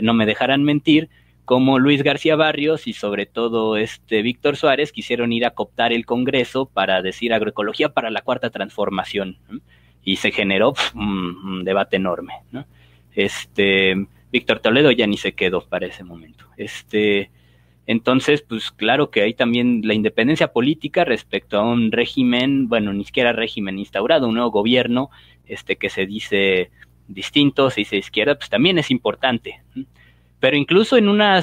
B: no me dejarán mentir, como Luis García Barrios y sobre todo este Víctor Suárez quisieron ir a cooptar el Congreso para decir agroecología para la cuarta transformación. Y se generó un, debate enorme. Este, Víctor Toledo ya ni se quedó para ese momento. Este, entonces, pues claro que hay también la independencia política respecto a un régimen, bueno, ni siquiera régimen instaurado, un nuevo gobierno, este que se dice distinto, se dice izquierda, pues también es importante. Pero incluso en una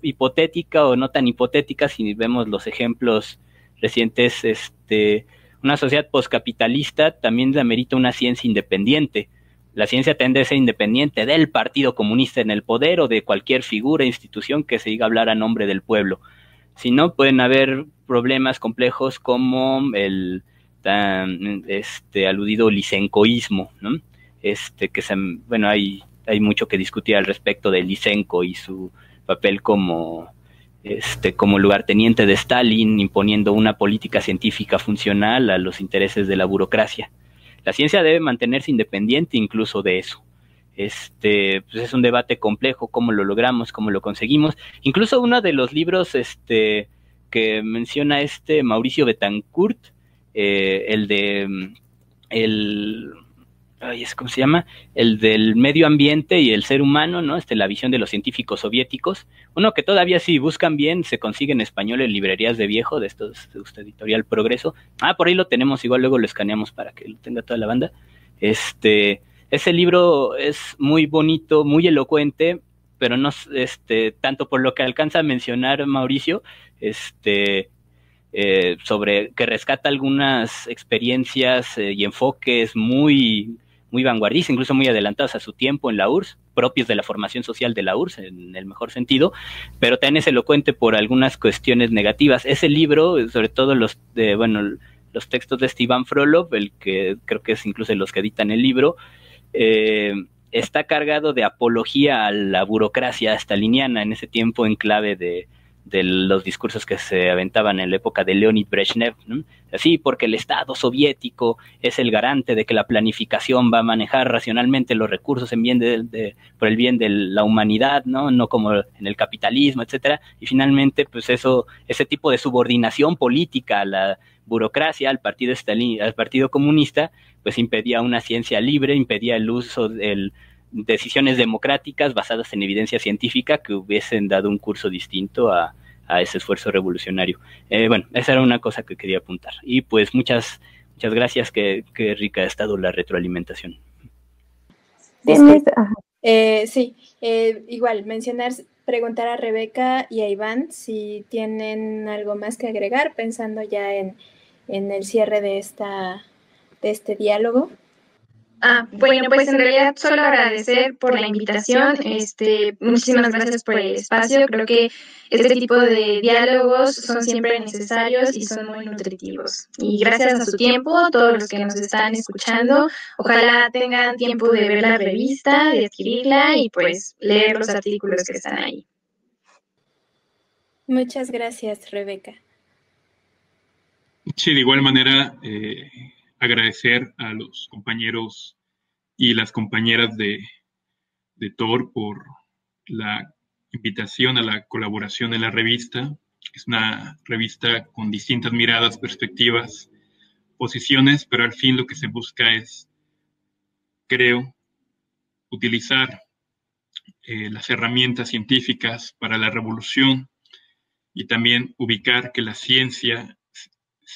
B: hipotética o no tan hipotética, si vemos los ejemplos recientes, este, una sociedad poscapitalista también amerita una ciencia independiente la ciencia tiende a ser independiente del Partido Comunista en el poder o de cualquier figura, institución que se diga hablar a nombre del pueblo. Si no, pueden haber problemas complejos como el tan este aludido licencoísmo. Este que se, bueno, hay hay mucho que discutir al respecto del Licenco y su papel como este como lugarteniente de Stalin imponiendo una política científica funcional a los intereses de la burocracia. La ciencia debe mantenerse independiente incluso de eso. Este, pues es un debate complejo, cómo lo logramos, cómo lo conseguimos. Incluso uno de los libros este, que menciona este Mauricio Betancourt, eh, el de el ay, es como se llama, el del medio ambiente y el ser humano, ¿no? Este, la visión de los científicos soviéticos. Uno que todavía si buscan bien se consigue en español en librerías de viejo, de estos de este editorial Progreso. Ah, por ahí lo tenemos, igual luego lo escaneamos para que lo tenga toda la banda. Este, ese libro es muy bonito, muy elocuente, pero no este tanto por lo que alcanza a mencionar Mauricio, este eh, sobre que rescata algunas experiencias eh, y enfoques muy, muy vanguardistas, incluso muy adelantados a su tiempo en la URSS, propios de la formación social de la URSS en el mejor sentido, pero también es elocuente por algunas cuestiones negativas. Ese libro, sobre todo los de, bueno, los textos de Steven Frolov, el que creo que es incluso los que editan el libro, eh, está cargado de apología a la burocracia staliniana en ese tiempo en clave de, de los discursos que se aventaban en la época de Leonid Brezhnev. Así, porque el Estado soviético es el garante de que la planificación va a manejar racionalmente los recursos en bien de, por el bien de la humanidad, ¿no? no como en el capitalismo, etcétera. Y finalmente, pues eso, ese tipo de subordinación política a la burocracia, al partido Stalin, al partido comunista, pues impedía una ciencia libre, impedía el uso del decisiones democráticas basadas en evidencia científica que hubiesen dado un curso distinto a, ese esfuerzo revolucionario. Eh, bueno, esa era una cosa que quería apuntar. Y pues muchas, muchas gracias, que, rica ha estado la retroalimentación.
A: Eh, sí, eh, igual, mencionar, preguntar a Rebeca y a Iván si tienen algo más que agregar, pensando ya en, en el cierre de, esta, de este diálogo.
D: Ah, bueno, pues en realidad solo agradecer por la invitación. Este, muchísimas gracias por el espacio. Creo que este tipo de diálogos son siempre necesarios y son muy nutritivos. Y gracias a su tiempo, todos los que nos están escuchando, ojalá tengan tiempo de ver la revista, de adquirirla y pues leer los artículos que están ahí.
A: Muchas gracias, Rebeca.
E: Sí, de igual manera, eh, agradecer a los compañeros y las compañeras de, de Tor por la invitación a la colaboración en la revista. Es una revista con distintas miradas, perspectivas, posiciones, pero al fin lo que se busca es, creo, utilizar eh, las herramientas científicas para la revolución y también ubicar que la ciencia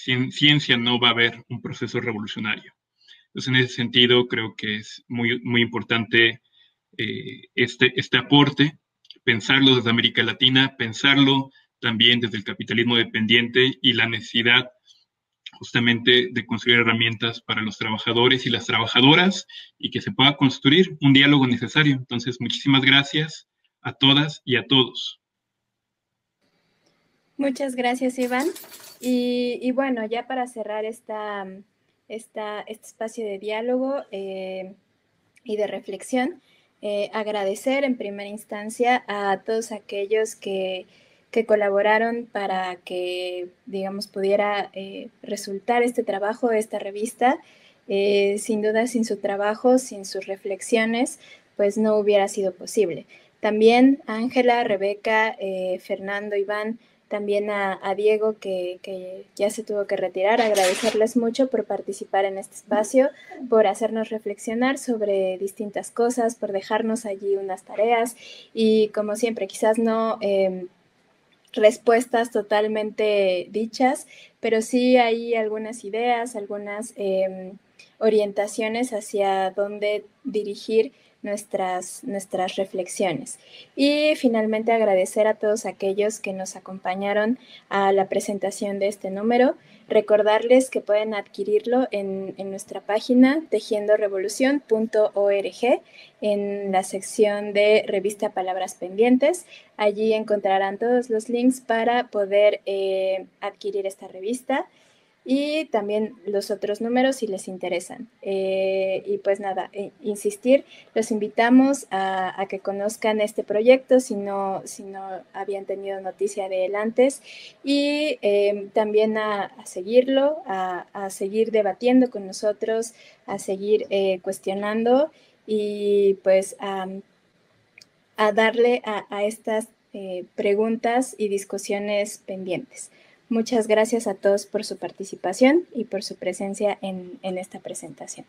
E: sin ciencia no va a haber un proceso revolucionario. Entonces, en ese sentido, creo que es muy, muy importante eh, este, este aporte, pensarlo desde América Latina, pensarlo también desde el capitalismo dependiente y la necesidad justamente de construir herramientas para los trabajadores y las trabajadoras y que se pueda construir un diálogo necesario. Entonces, muchísimas gracias a todas y a todos.
A: Muchas gracias, Iván. Y, bueno, ya para cerrar esta, este espacio de diálogo eh, y de reflexión, eh, agradecer en primera instancia a todos aquellos que, colaboraron para que, digamos, pudiera eh, resultar este trabajo, esta revista. sin duda, sin su trabajo, sin sus reflexiones, pues no hubiera sido posible. También Ángela, Rebeca, Fernando, Iván, también a, Diego que, ya se tuvo que retirar, agradecerles mucho por participar en este espacio, por hacernos reflexionar sobre distintas cosas, por dejarnos allí unas tareas. Y como siempre, quizás no em, respuestas totalmente dichas, pero sí hay algunas ideas, algunas em, orientaciones hacia dónde dirigir nuestras, nuestras reflexiones. Y finalmente agradecer a todos aquellos que nos acompañaron a la presentación de este número. Recordarles que pueden adquirirlo en, nuestra página tejiendorevolución.org en la sección de revista Palabras Pendientes. Allí encontrarán todos los links para poder eh, adquirir esta revista y también los otros números si les interesan. Eh, y pues nada, eh, insistir, los invitamos a, que conozcan este proyecto si no, si no habían tenido noticia de él antes y eh, también a, seguirlo, a, seguir debatiendo con nosotros, a seguir cuestionando y pues a, darle a, estas preguntas y discusiones pendientes. Muchas gracias a todos por su participación y por su presencia en, en esta presentación.